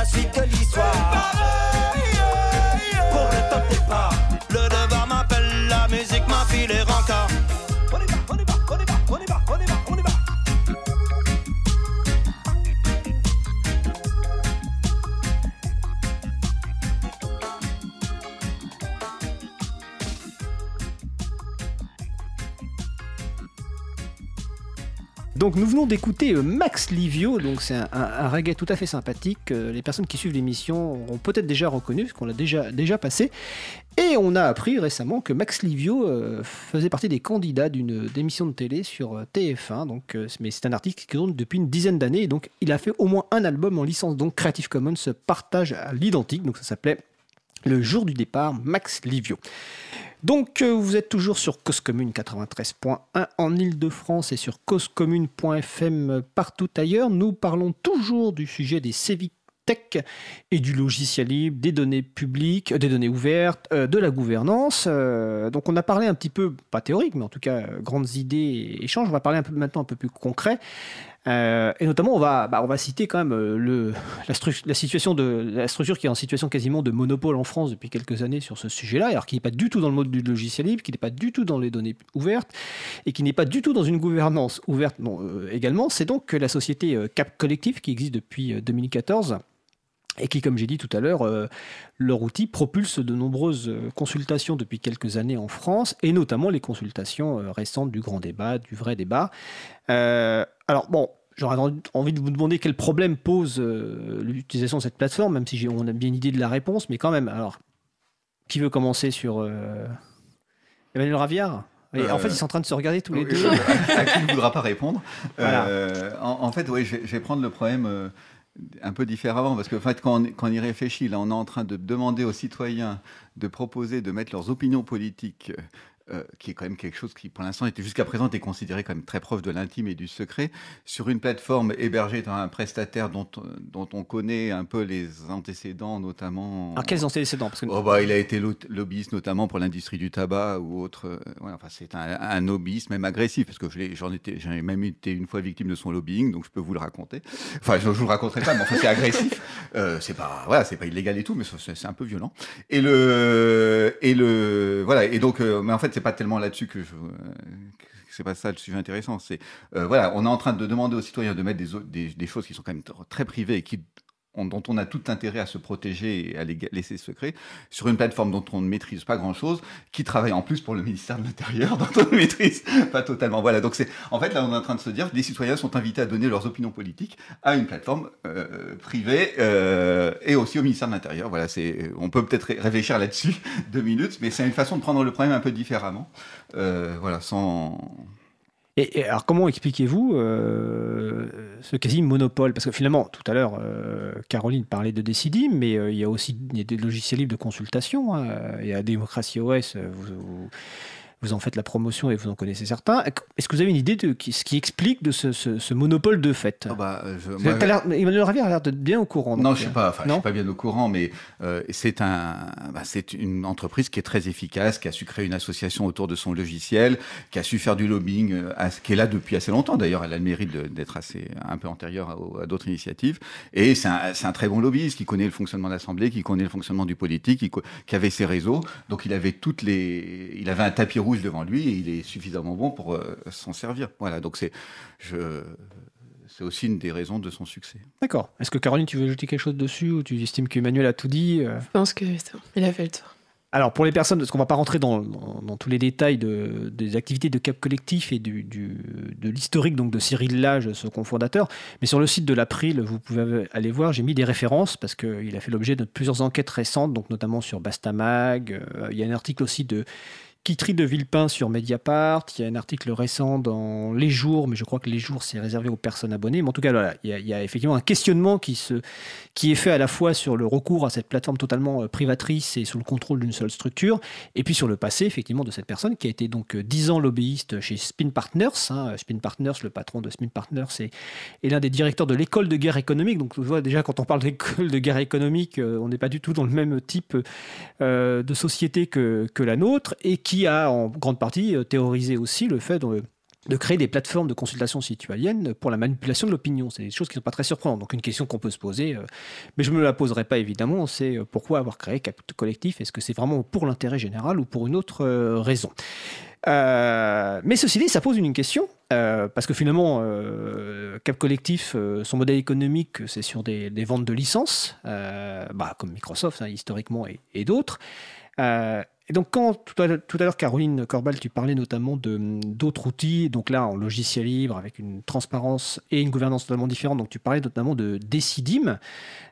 la suite de l'histoire. Nous venons d'écouter euh, Max Livio, donc c'est un, reggae tout à fait sympathique. euh, les personnes qui suivent l'émission ont peut-être déjà reconnu, parce qu'on l'a déjà, déjà passé. Et on a appris récemment que Max Livio euh, faisait partie des candidats d'une émission de télé sur euh, TF1. Donc, euh, mais c'est un article qui tourne depuis une dizaine d'années. Donc il a fait au moins un album en licence donc Creative Commons partage à l'identique. Donc ça s'appelait Le jour du départ, Max Livio. Donc, euh, vous êtes toujours sur Cause Commune 93.1 en Ile-de-France et sur causecommune.fm euh, partout ailleurs. Nous parlons toujours du sujet des Civic Tech et du logiciel libre, des données publiques, euh, des données ouvertes, de la gouvernance. Donc, on a parlé un petit peu, pas théorique, mais en tout cas, grandes idées et échanges. On va parler maintenant un peu plus concret. Euh, et notamment, on va, bah, on va citer quand même euh, la, situation de la structure qui est en situation quasiment de monopole en France depuis quelques années sur ce sujet-là, alors qui n'est pas du tout dans le mode du logiciel libre, qui n'est pas du tout dans les données ouvertes et qui n'est pas du tout dans une gouvernance ouverte non, euh, également. C'est donc la société Cap Collectif qui existe depuis euh, 2014 et qui, comme j'ai dit tout à l'heure, euh, leur outil propulse de nombreuses euh, consultations depuis quelques années en France, et notamment les consultations euh, récentes du grand débat, du vrai débat. Euh, alors bon, j'aurais envie de vous demander quel problème pose l'utilisation de cette plateforme, même si on a bien une idée de la réponse, mais quand même, alors, qui veut commencer sur Emmanuel Raviard? Et En fait, ils sont en train de se regarder tous les deux. à qui ne voudra pas répondre. Voilà. En, en fait, oui, je, vais- je vais prendre le problème un peu différemment, parce que en fait, quand on, quand on y réfléchit, là, on est en train de demander aux citoyens de proposer de mettre leurs opinions politiques euh, qui est quand même quelque chose qui, pour l'instant, était jusqu'à présent était considéré comme très proche de l'intime et du secret, sur une plateforme hébergée dans un prestataire dont, dont on connaît un peu les antécédents, notamment. Alors, quels antécédents? Parce que... oh, bah, Il a été lobbyiste notamment pour l'industrie du tabac ou autre. Euh, enfin, c'est un, un, lobbyiste même agressif, parce que j'en étais, j'ai même été une fois victime de son lobbying, donc je peux vous le raconter. Enfin, je ne vous le raconterai pas, mais enfin, c'est agressif. Euh, c'est pas, voilà, c'est pas illégal et tout, mais c'est un peu violent. Et le, et le, voilà. Et donc, euh, mais en fait, c'est pas tellement là-dessus que je, c'est pas ça le sujet intéressant. C'est euh, voilà, on est en train de demander aux citoyens de mettre des, des, des, choses qui sont quand même très privées et qui dont on a tout intérêt à se protéger et à laisser secrets, sur une plateforme dont on ne maîtrise pas grand-chose, qui travaille en plus pour le ministère de l'Intérieur, dont on ne maîtrise pas totalement. Voilà, donc c'est en fait là on est en train de se dire les citoyens sont invités à donner leurs opinions politiques à une plateforme euh, privée euh, et aussi au ministère de l'Intérieur. Voilà, c'est on peut peut-être réfléchir là-dessus deux minutes, mais c'est une façon de prendre le problème un peu différemment. Euh, voilà, sans et, alors, comment expliquez-vous euh, ce quasi-monopole Parce que finalement, tout à l'heure, euh, Caroline parlait de Decidim, mais euh, il y a aussi des logiciels libres de consultation. Hein. Il y a Démocratie OS, vous en faites la promotion et vous en connaissez certains. Est-ce que vous avez une idée de ce qui explique de ce, monopole de fait? Oh bah, Emmanuel Ravier a l'air d'être bien au courant. Non, je ne suis, pas, je suis pas bien au courant, mais euh, c'est un, bah, une entreprise qui est très efficace, qui a su créer une association autour de son logiciel, qui a su faire du lobbying, euh, qui est là depuis assez longtemps d'ailleurs. Elle a le mérite d'être assez un peu antérieure à, d'autres initiatives. Et c'est un, un, très bon lobbyiste qui connaît le fonctionnement de l'Assemblée, qui connaît le fonctionnement du politique, qui, qui avait ses réseaux. Donc il avait toutes les, il avait un tapis rouge devant lui et il est suffisamment bon pour euh, s'en servir. Voilà, donc c'est je c'est aussi une des raisons de son succès. D'accord. Est-ce que Caroline, tu veux ajouter quelque chose dessus ou tu estimes qu'Emmanuel a tout dit euh? Je pense que il a fait le tour. Alors pour les personnes, parce qu'on ne va pas rentrer dans, dans, tous les détails de, des activités de Cap Collectif et du, du, de l'historique donc de Cyril Lage, ce cofondateur, mais sur le site de l'April, vous pouvez aller voir, j'ai mis des références parce qu'il a fait l'objet de plusieurs enquêtes récentes, donc notamment sur Bastamag. Euh, il y a un article aussi de Quitterie de Villepin sur Mediapart. Il y a un article récent dans Les Jours, mais je crois que Les Jours, c'est réservé aux personnes abonnées. Mais en tout cas, il, y a, effectivement un questionnement qui, se, qui est fait à la fois sur le recours à cette plateforme totalement euh, privatrice et sous le contrôle d'une seule structure, et puis sur le passé, effectivement, de cette personne qui a été donc 10 euh, ans lobbyiste chez Spin Partners. Hein. Spin Partners, le patron de Spin Partners, est, est l'un des directeurs de l'école de guerre économique. Donc, déjà, quand on parle d'école de guerre économique, euh, on n'est pas du tout dans le même type de société que, que la nôtre, et qui qui a en grande partie euh, théorisé aussi le fait de, créer des plateformes de consultation citoyenne pour la manipulation de l'opinion. C'est des choses qui ne sont pas très surprenantes. Donc une question qu'on peut se poser, euh, mais je ne me la poserai pas évidemment, c'est euh, pourquoi avoir créé Cap Collectif? Est-ce que c'est vraiment pour l'intérêt général ou pour une autre raison? Mais ceci dit, ça pose une question, parce que finalement, Cap Collectif, son modèle économique, c'est sur des, ventes de licences, bah, comme Microsoft hein, historiquement et d'autres. Et donc, quand tout à, l'heure, Caroline Corbal, tu parlais notamment d'autres outils, donc là, en logiciel libre, avec une transparence et une gouvernance totalement différente, donc tu parlais notamment de Decidim.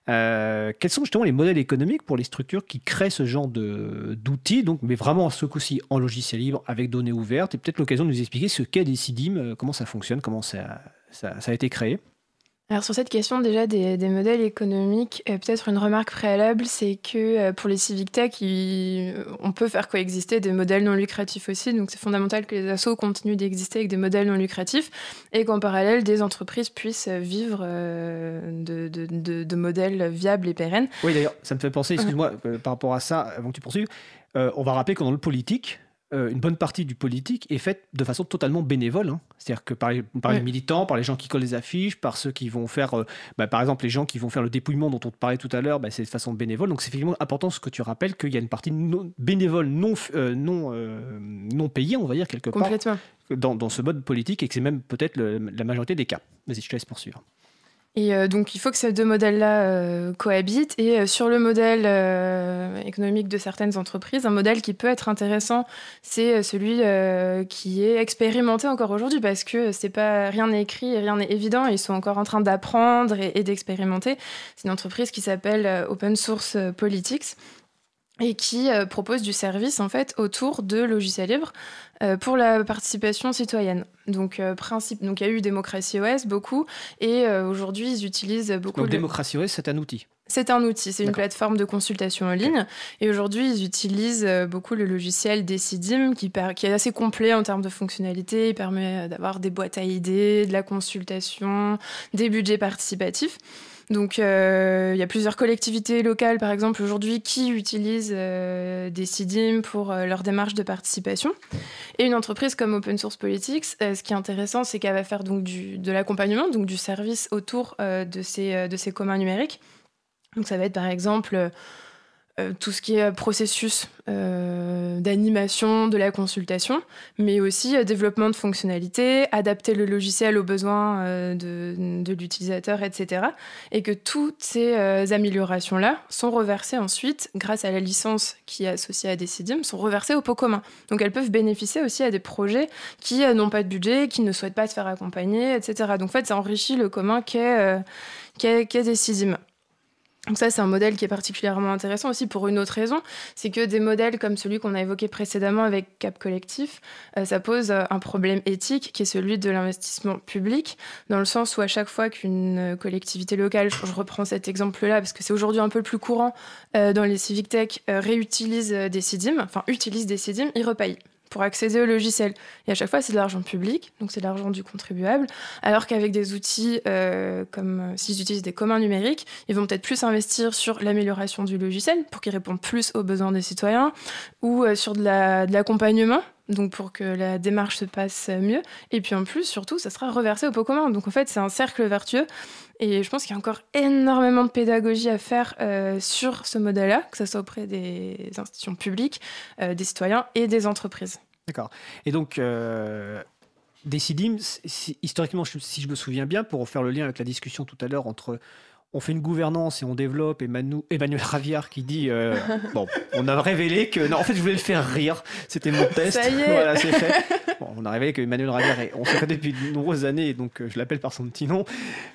Euh, quels sont justement les modèles économiques pour les structures qui créent ce genre d'outils, mais vraiment ce coup-ci en logiciel libre, avec données ouvertes, et peut-être l'occasion de nous expliquer ce qu'est Decidim, euh, comment ça fonctionne, comment ça, ça a été créé alors sur cette question déjà des, modèles économiques, euh, peut-être une remarque préalable, c'est que euh, pour les civic tech, euh, on peut faire coexister des modèles non lucratifs aussi. Donc c'est fondamental que les assos continuent d'exister avec des modèles non lucratifs et qu'en parallèle, des entreprises puissent vivre de, de, modèles viables et pérennes. Oui d'ailleurs, ça me fait penser, excuse-moi, par rapport à ça, avant que tu poursuives, on va rappeler que dans le politique, euh, une bonne partie du politique est faite de façon totalement bénévole. Hein. C'est-à-dire que par, les, militants, par les gens qui collent les affiches, par ceux qui vont faire, euh, bah, par exemple, les gens qui vont faire le dépouillement dont on te parlait tout à l'heure, bah, c'est de façon bénévole. Donc c'est effectivement important ce que tu rappelles qu'il y a une partie bénévole non, euh, non, non payée, on va dire, quelque part, dans, dans, ce mode politique et que c'est même peut-être la majorité des cas. Vas-y, je te laisse poursuivre. Et euh, donc, il faut que ces deux modèles-là euh, cohabitent. Et euh, sur le modèle économique de certaines entreprises, un modèle qui peut être intéressant, c'est celui qui est expérimenté encore aujourd'hui, parce que c'est pas rien n'est écrit rien n'est évident. Ils sont encore en train d'apprendre et d'expérimenter. C'est une entreprise qui s'appelle Open Source Politics et qui euh, propose du service en fait autour de logiciels libres euh, pour la participation citoyenne. Donc euh, principe, donc il y a eu démocratie OS beaucoup et aujourd'hui ils utilisent beaucoup. Donc démocratie OS c'est un outil. C'est un outil, c'est une plateforme de consultation en ligne. Et aujourd'hui, ils utilisent beaucoup le logiciel Decidim, qui, qui, est assez complet en termes de fonctionnalités. Il permet d'avoir des boîtes à idées, de la consultation, des budgets participatifs. Donc, euh, il y a plusieurs collectivités locales, par exemple, aujourd'hui, qui utilisent Decidim pour leur démarche de participation. Et une entreprise comme Open Source Politics, ce qui est intéressant, c'est qu'elle va faire donc de l'accompagnement, donc du service autour de, ces, de ces communs numériques. Donc ça va être par exemple euh, euh, tout ce qui est processus euh, d'animation de la consultation, mais aussi développement de fonctionnalités, adapter le logiciel aux besoins de, l'utilisateur, etc. Et que toutes ces améliorations-là sont reversées ensuite, grâce à la licence qui est associée à Decidim, sont reversées au pot commun. Donc elles peuvent bénéficier aussi à des projets qui n'ont pas de budget, qui ne souhaitent pas se faire accompagner, etc. Donc en fait, ça enrichit le commun qu'est qu Decidim. Donc ça, c'est un modèle qui est particulièrement intéressant aussi pour une autre raison, c'est que des modèles comme celui qu'on a évoqué précédemment avec Cap Collectif, euh, ça pose euh, un problème éthique qui est celui de l'investissement public, dans le sens où à chaque fois qu'une collectivité locale, je, reprends cet exemple-là parce que c'est aujourd'hui un peu plus courant euh, dans les civic tech, réutilise des CIDIM, enfin utilise des CIDIM, ils repaye pour accéder au logiciel. Et à chaque fois, c'est de l'argent public, donc c'est de l'argent du contribuable, alors qu'avec des outils euh, comme euh, s'ils utilisent des communs numériques, ils vont peut-être plus investir sur l'amélioration du logiciel pour qu'il réponde plus aux besoins des citoyens, ou euh, sur de l'accompagnement. Donc pour que la démarche se passe mieux. Et puis en plus, surtout, ça sera reversé au pot commun. Donc en fait, c'est un cercle vertueux. Et je pense qu'il y a encore énormément de pédagogie à faire euh, sur ce modèle-là, que ce soit auprès des institutions publiques, euh, des citoyens et des entreprises. D'accord. Et donc, euh, Decidim, historiquement, si je me souviens bien, pour faire le lien avec la discussion tout à l'heure entre on fait une gouvernance et on développe. Et Emmanuel Raviard qui dit euh, Bon, on a révélé que. Non, en fait, je voulais le faire rire. C'était mon test. Ça y est. Voilà, c'est fait. Bon, on a révélé que Emmanuel Raviard, on se connaît depuis de nombreuses années, donc euh, je l'appelle par son petit nom.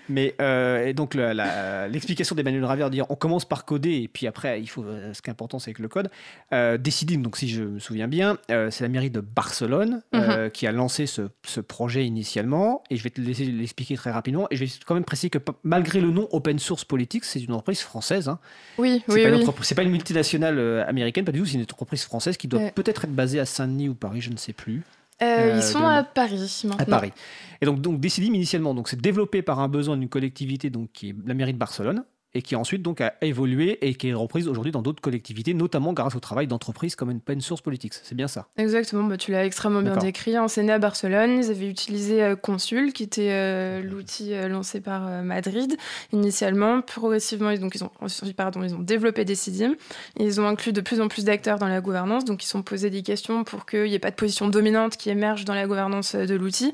Mais euh, et donc l'explication d'Emmanuel Raviard dire on commence par coder et puis après, il faut. Ce qui est important, c'est que le code. Euh, Decidim, donc si je me souviens bien, c'est la mairie de Barcelone mhm. qui a lancé ce, ce, projet initialement. Et je vais te laisser l'expliquer très rapidement. Et je vais quand même préciser que malgré le nom Open Source Politics, c'est une entreprise française. Hein. Oui, oui, oui. C'est pas une multinationale euh, américaine, pas du tout. C'est une entreprise française qui doit peut-être être basée à Saint-Denis ou Paris, je ne sais plus. Euh, ils euh, sont à Paris maintenant. À Paris. Et donc, donc Decidim initialement, donc c'est développé par un besoin d'une collectivité donc qui est la mairie de Barcelone et qui ensuite donc a évolué et qui est reprise aujourd'hui dans d'autres collectivités, notamment grâce au travail d'entreprises comme Open Source Politics. C'est bien ça Exactement, bah, tu l'as extrêmement bien décrit. C'est né à Barcelone, ils avaient utilisé euh, Consul, qui était euh, l'outil euh, lancé par Madrid initialement. Progressivement, ils, donc, ils, ont, pardon, ils ont développé Decidim. Ils ont inclus de plus en plus d'acteurs dans la gouvernance, donc ils sont posés des questions pour qu'il n'y ait pas de position dominante qui émerge dans la gouvernance de l'outil.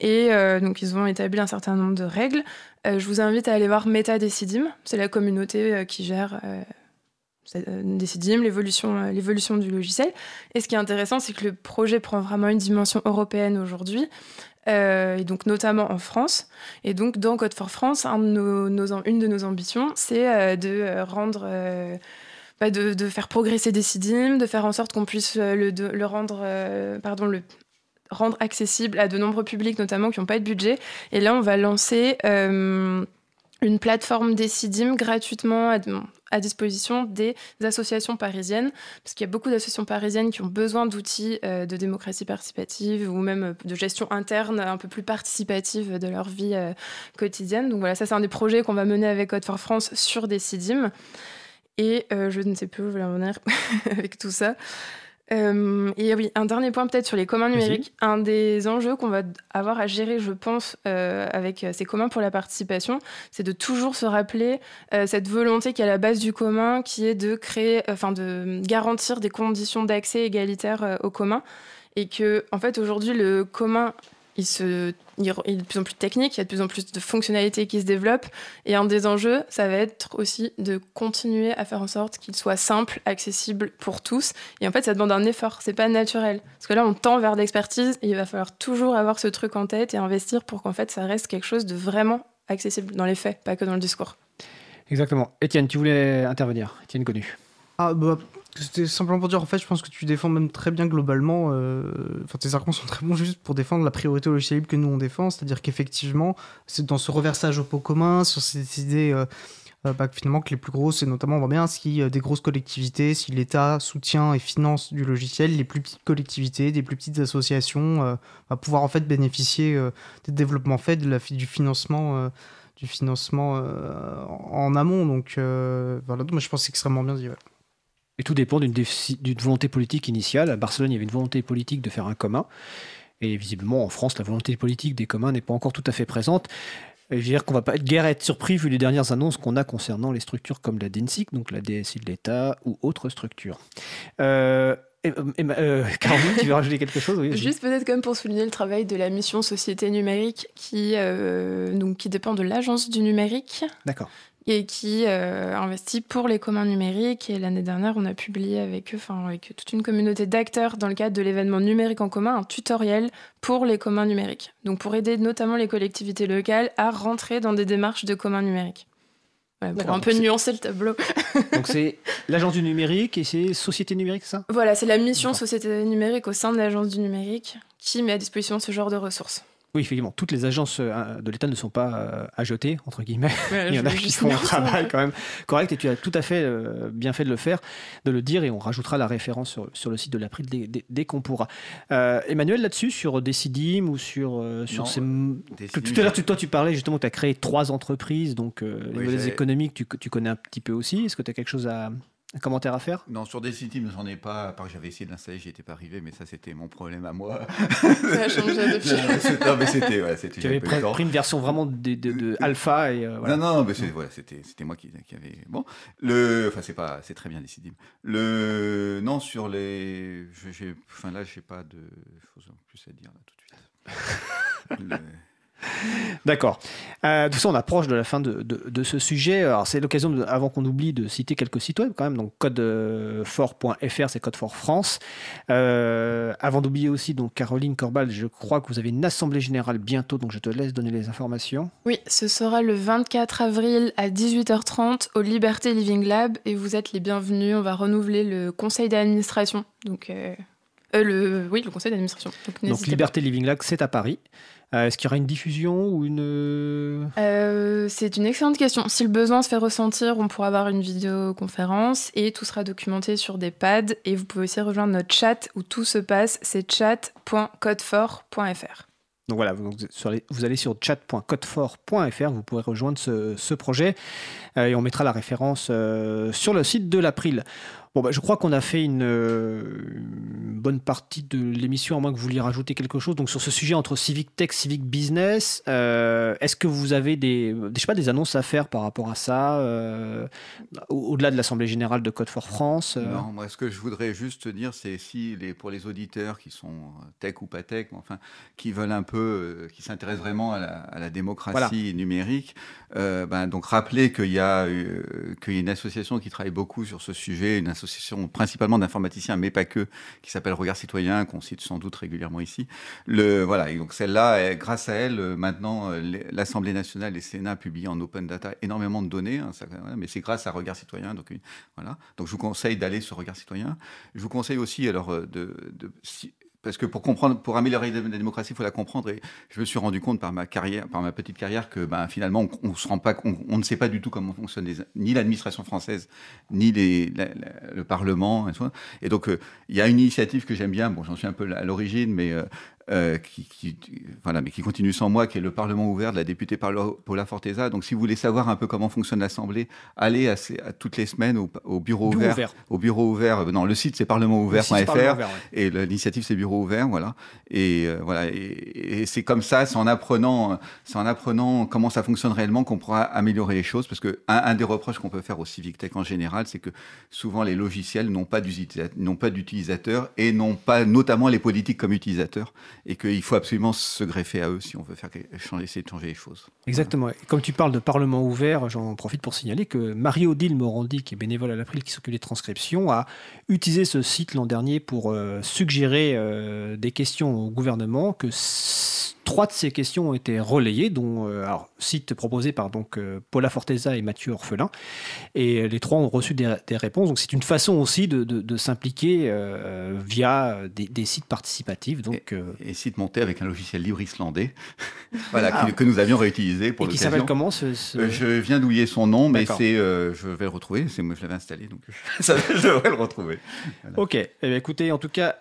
Et donc, ils ont établi un certain nombre de règles. Euh, je vous invite à aller voir MetaDecidim, c'est la communauté euh, qui gère euh, Decidim, l'évolution, l'évolution du logiciel. Et ce qui est intéressant, c'est que le projet prend vraiment une dimension européenne aujourd'hui. et donc notamment en France. Et donc dans Code for France, une de nos ambitions, c'est de rendre, bah, de, faire progresser Decidim, de faire en sorte qu'on puisse le, le rendre, pardon, le, rendre accessible à de nombreux publics, notamment qui n'ont pas de budget. Et là, on va lancer euh, une plateforme Decidim gratuitement à, disposition des associations parisiennes, parce qu'il y a beaucoup d'associations parisiennes qui ont besoin d'outils euh, de démocratie participative ou même de gestion interne un peu plus participative de leur vie euh, quotidienne. Donc voilà, ça c'est un des projets qu'on va mener avec Code for France sur Decidim. Et je ne sais plus où je vais en venir avec tout ça. Euh, et oui, un dernier point peut-être sur les communs numériques. Un des enjeux qu'on va avoir à gérer, je pense, euh, avec euh, ces communs pour la participation, c'est de toujours se rappeler cette volonté qui est à la base du commun, qui est de créer, enfin de garantir des conditions d'accès égalitaires au commun. Et que, en fait, aujourd'hui, le commun il, se, il, est de plus en plus technique, il y a de plus en plus de fonctionnalités qui se développent. Et un des enjeux, ça va être aussi de continuer à faire en sorte qu'il soit simple, accessible pour tous. Et en fait, ça demande un effort, c'est pas naturel. Parce que là, on tend vers l'expertise et il va falloir toujours avoir ce truc en tête et investir pour qu'en fait, ça reste quelque chose de vraiment accessible dans les faits, pas que dans le discours. Exactement. Étienne, tu voulais intervenir. Étienne Connu. Ah, bah, c'était simplement pour dire, en fait, je pense que tu défends même très bien globalement. Euh, enfin, tes arguments sont très bons juste pour défendre la priorité au logiciel libre que nous on défend. C'est-à-dire qu'effectivement, c'est dans ce reversage au pot commun, sur ces idées euh, euh, bah, finalement que les plus grosses, et notamment on voit bien si euh, des grosses collectivités, si l'État soutient et finance du logiciel, les plus petites collectivités, des plus petites associations euh, vont pouvoir en fait bénéficier des développements faits, de la, du financement, du financement en amont. Donc voilà, moi je pense que c'est extrêmement bien dit. Et tout dépend d'une volonté politique initiale. À Barcelone, il y avait une volonté politique de faire un commun. Et visiblement, en France, la volonté politique des communs n'est pas encore tout à fait présente. je veux dire qu'on va pas être guère être surpris vu les dernières annonces qu'on a concernant les structures comme la DENSIC, donc la DSI de l'État, ou autres structures. Euh, euh, Caroline, tu veux rajouter quelque chose? Juste peut-être comme pour souligner le travail de la mission Société numérique qui, euh, donc, qui dépend de l'Agence du numérique. D'accord et qui euh, investit pour les communs numériques. Et l'année dernière, on a publié avec eux, enfin avec toute une communauté d'acteurs dans le cadre de l'événement numérique en commun, un tutoriel pour les communs numériques. Donc pour aider notamment les collectivités locales à rentrer dans des démarches de communs numériques. pour un peu nuancer le tableau. donc c'est l'agence du numérique et c'est Société numérique, ça? Voilà, c'est la mission Société numérique au sein de l'agence du numérique qui met à disposition ce genre de ressources. Oui, effectivement, toutes les agences euh, de l'État ne sont pas euh, à jeter, entre guillemets. Il y en a qui font un travail quand même correct et tu as tout à fait euh, bien fait de le faire, de le dire et on rajoutera la référence sur, le site de l'April dès, qu'on pourra. Emmanuel, là-dessus, sur Decidim ou sur, sur ces... tout à l'heure, toi, tu parlais justement que tu as créé trois entreprises, donc les économiques, tu, tu connais un petit peu aussi. Est-ce que tu as quelque chose à, un commentaire à faire? Non, sur Decidim, j'en ai pas, à part que j'avais essayé de l'installer, j'y étais pas arrivé, mais ça c'était mon problème à moi. Ça a changé depuis. non, mais c'était. Ouais, tu avais pris, pris, une version vraiment de, de, alpha et. Euh, voilà. Non, non, mais c'était c'était moi qui, qui, avait. Bon, le. Enfin, c'est pas. C'est très bien Decidim. Le. Non, sur les. Enfin, là, j'ai pas de choses en plus à dire là tout de suite. le... D'accord. Euh, tout ça, on approche de la fin de, de, ce sujet. Alors, c'est l'occasion, avant qu'on oublie, de citer quelques sites web quand même. Donc, codefort.fr, c'est Code for France. Euh, avant d'oublier aussi, donc, Caroline Corbal, je crois que vous avez une assemblée générale bientôt, donc je te laisse donner les informations. Oui, ce sera le 24 avril à 18h30 au Liberté Living Lab et vous êtes les bienvenus. On va renouveler le conseil d'administration. Donc, euh, le, oui, le conseil d'administration. Donc, Liberté Living Lab, c'est à Paris. Euh, est-ce qu'il y aura une diffusion ou une... Euh, c'est une excellente question. Si le besoin se fait ressentir, on pourra avoir une vidéoconférence et tout sera documenté sur des pads. Et vous pouvez aussi rejoindre notre chat où tout se passe. C'est chat.codefort.fr. Donc voilà, vous, vous allez sur chat.codefort.fr, vous pourrez rejoindre ce, projet euh, et on mettra la référence sur le site de l'April. Bon, bah, je crois qu'on a fait une, bonne partie de l'émission, à moins que vous vouliez rajouter quelque chose. Donc, sur ce sujet entre civic tech, civic business, euh, est-ce que vous avez des, je sais pas, des annonces à faire par rapport à ça, euh, au-delà de l'Assemblée générale de Code for France euh Non, moi, ce que je voudrais juste dire, c'est si les, pour les auditeurs qui sont tech ou pas tech, enfin, qui veulent un peu, qui s'intéressent vraiment à la, démocratie numérique, ben, donc rappeler qu'il y, a, qu'il y a une association qui travaille beaucoup sur ce sujet, une association principalement d'informaticiens, mais pas que, qui s'appelle Regard Citoyen, qu'on cite sans doute régulièrement ici. Le, voilà, donc celle-là, grâce à elle, euh, maintenant, euh, l'Assemblée nationale et le Sénat publient en open data énormément de données, hein, mais c'est grâce à Regard Citoyen. Donc, voilà. donc je vous conseille d'aller sur Regard Citoyen. Je vous conseille aussi, alors, euh, de parce que pour comprendre, pour améliorer la démocratie, il faut la comprendre. Et je me suis rendu compte par ma carrière, par ma petite carrière, que ben, finalement, on, ne sait pas du tout comment fonctionne ni l'administration française, ni le Parlement. Et, donc, euh, il y a une initiative que j'aime bien. Bon, j'en suis un peu à l'origine, mais euh, euh, qui, voilà, mais qui continue sans moi, qui est le Parlement ouvert de la députée Paula Forteza. Donc, si vous voulez savoir un peu comment fonctionne l'Assemblée, allez à, toutes les semaines au, bureau, ouvert, Au bureau ouvert. Non, le site c'est parlementouvert.fr et l'initiative c'est bureau ouvert, voilà. Et euh, voilà, et, c'est comme ça, c'est en apprenant, c'est en apprenant comment ça fonctionne réellement qu'on pourra améliorer les choses. Parce que un, des reproches qu'on peut faire au Civic Tech en général, c'est que souvent les logiciels n'ont pas d'utilisateurs et n'ont pas notamment les politiques comme utilisateurs et qu'il faut absolument se greffer à eux si on veut faire changer, essayer de changer les choses. Exactement. comme tu parles de Parlement ouvert, j'en profite pour signaler que Marie-Odile Morandi, qui est bénévole à l'April, qui s'occupe des transcriptions, a utilisé ce site l'an dernier pour euh, suggérer euh, des questions au gouvernement que Trois de ces questions ont été relayées, dont euh, alors, site proposé par donc euh, Paula Forteza et Mathieu Orphelin, et les trois ont reçu des, réponses. Donc c'est une façon aussi de, de, s'impliquer via des, sites participatifs. Donc et site monté avec un logiciel libre islandais, voilà, ah. que, nous avions réutilisé pour le Qui s'appelle comment ce, Je viens d'oublier son nom, mais c'est, je vais le retrouver. C'est moi, je l'avais installé, donc je devrais le retrouver. Ok. Eh bien, écoutez, en tout cas,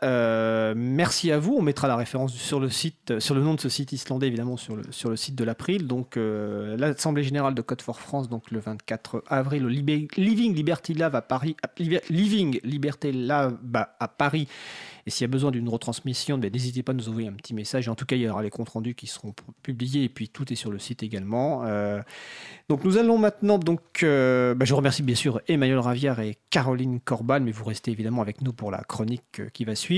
merci à vous. On mettra la référence sur le site, sur le nom de ce site islandais, évidemment, sur le, sur le site de l'April. Donc, l'Assemblée générale de Code for France, donc le 24 avril, au Living Liberty Lab à Paris, Living Liberté Lab à Paris. Et s'il y a besoin d'une retransmission, ben, n'hésitez pas à nous envoyer un petit message. En tout cas, il y aura les comptes rendus qui seront publiés et puis tout est sur le site également. Euh, donc nous allons maintenant, donc, euh, ben, je remercie bien sûr Emmanuel Ravière et Caroline Corban, mais vous restez évidemment avec nous pour la chronique euh, qui va suivre.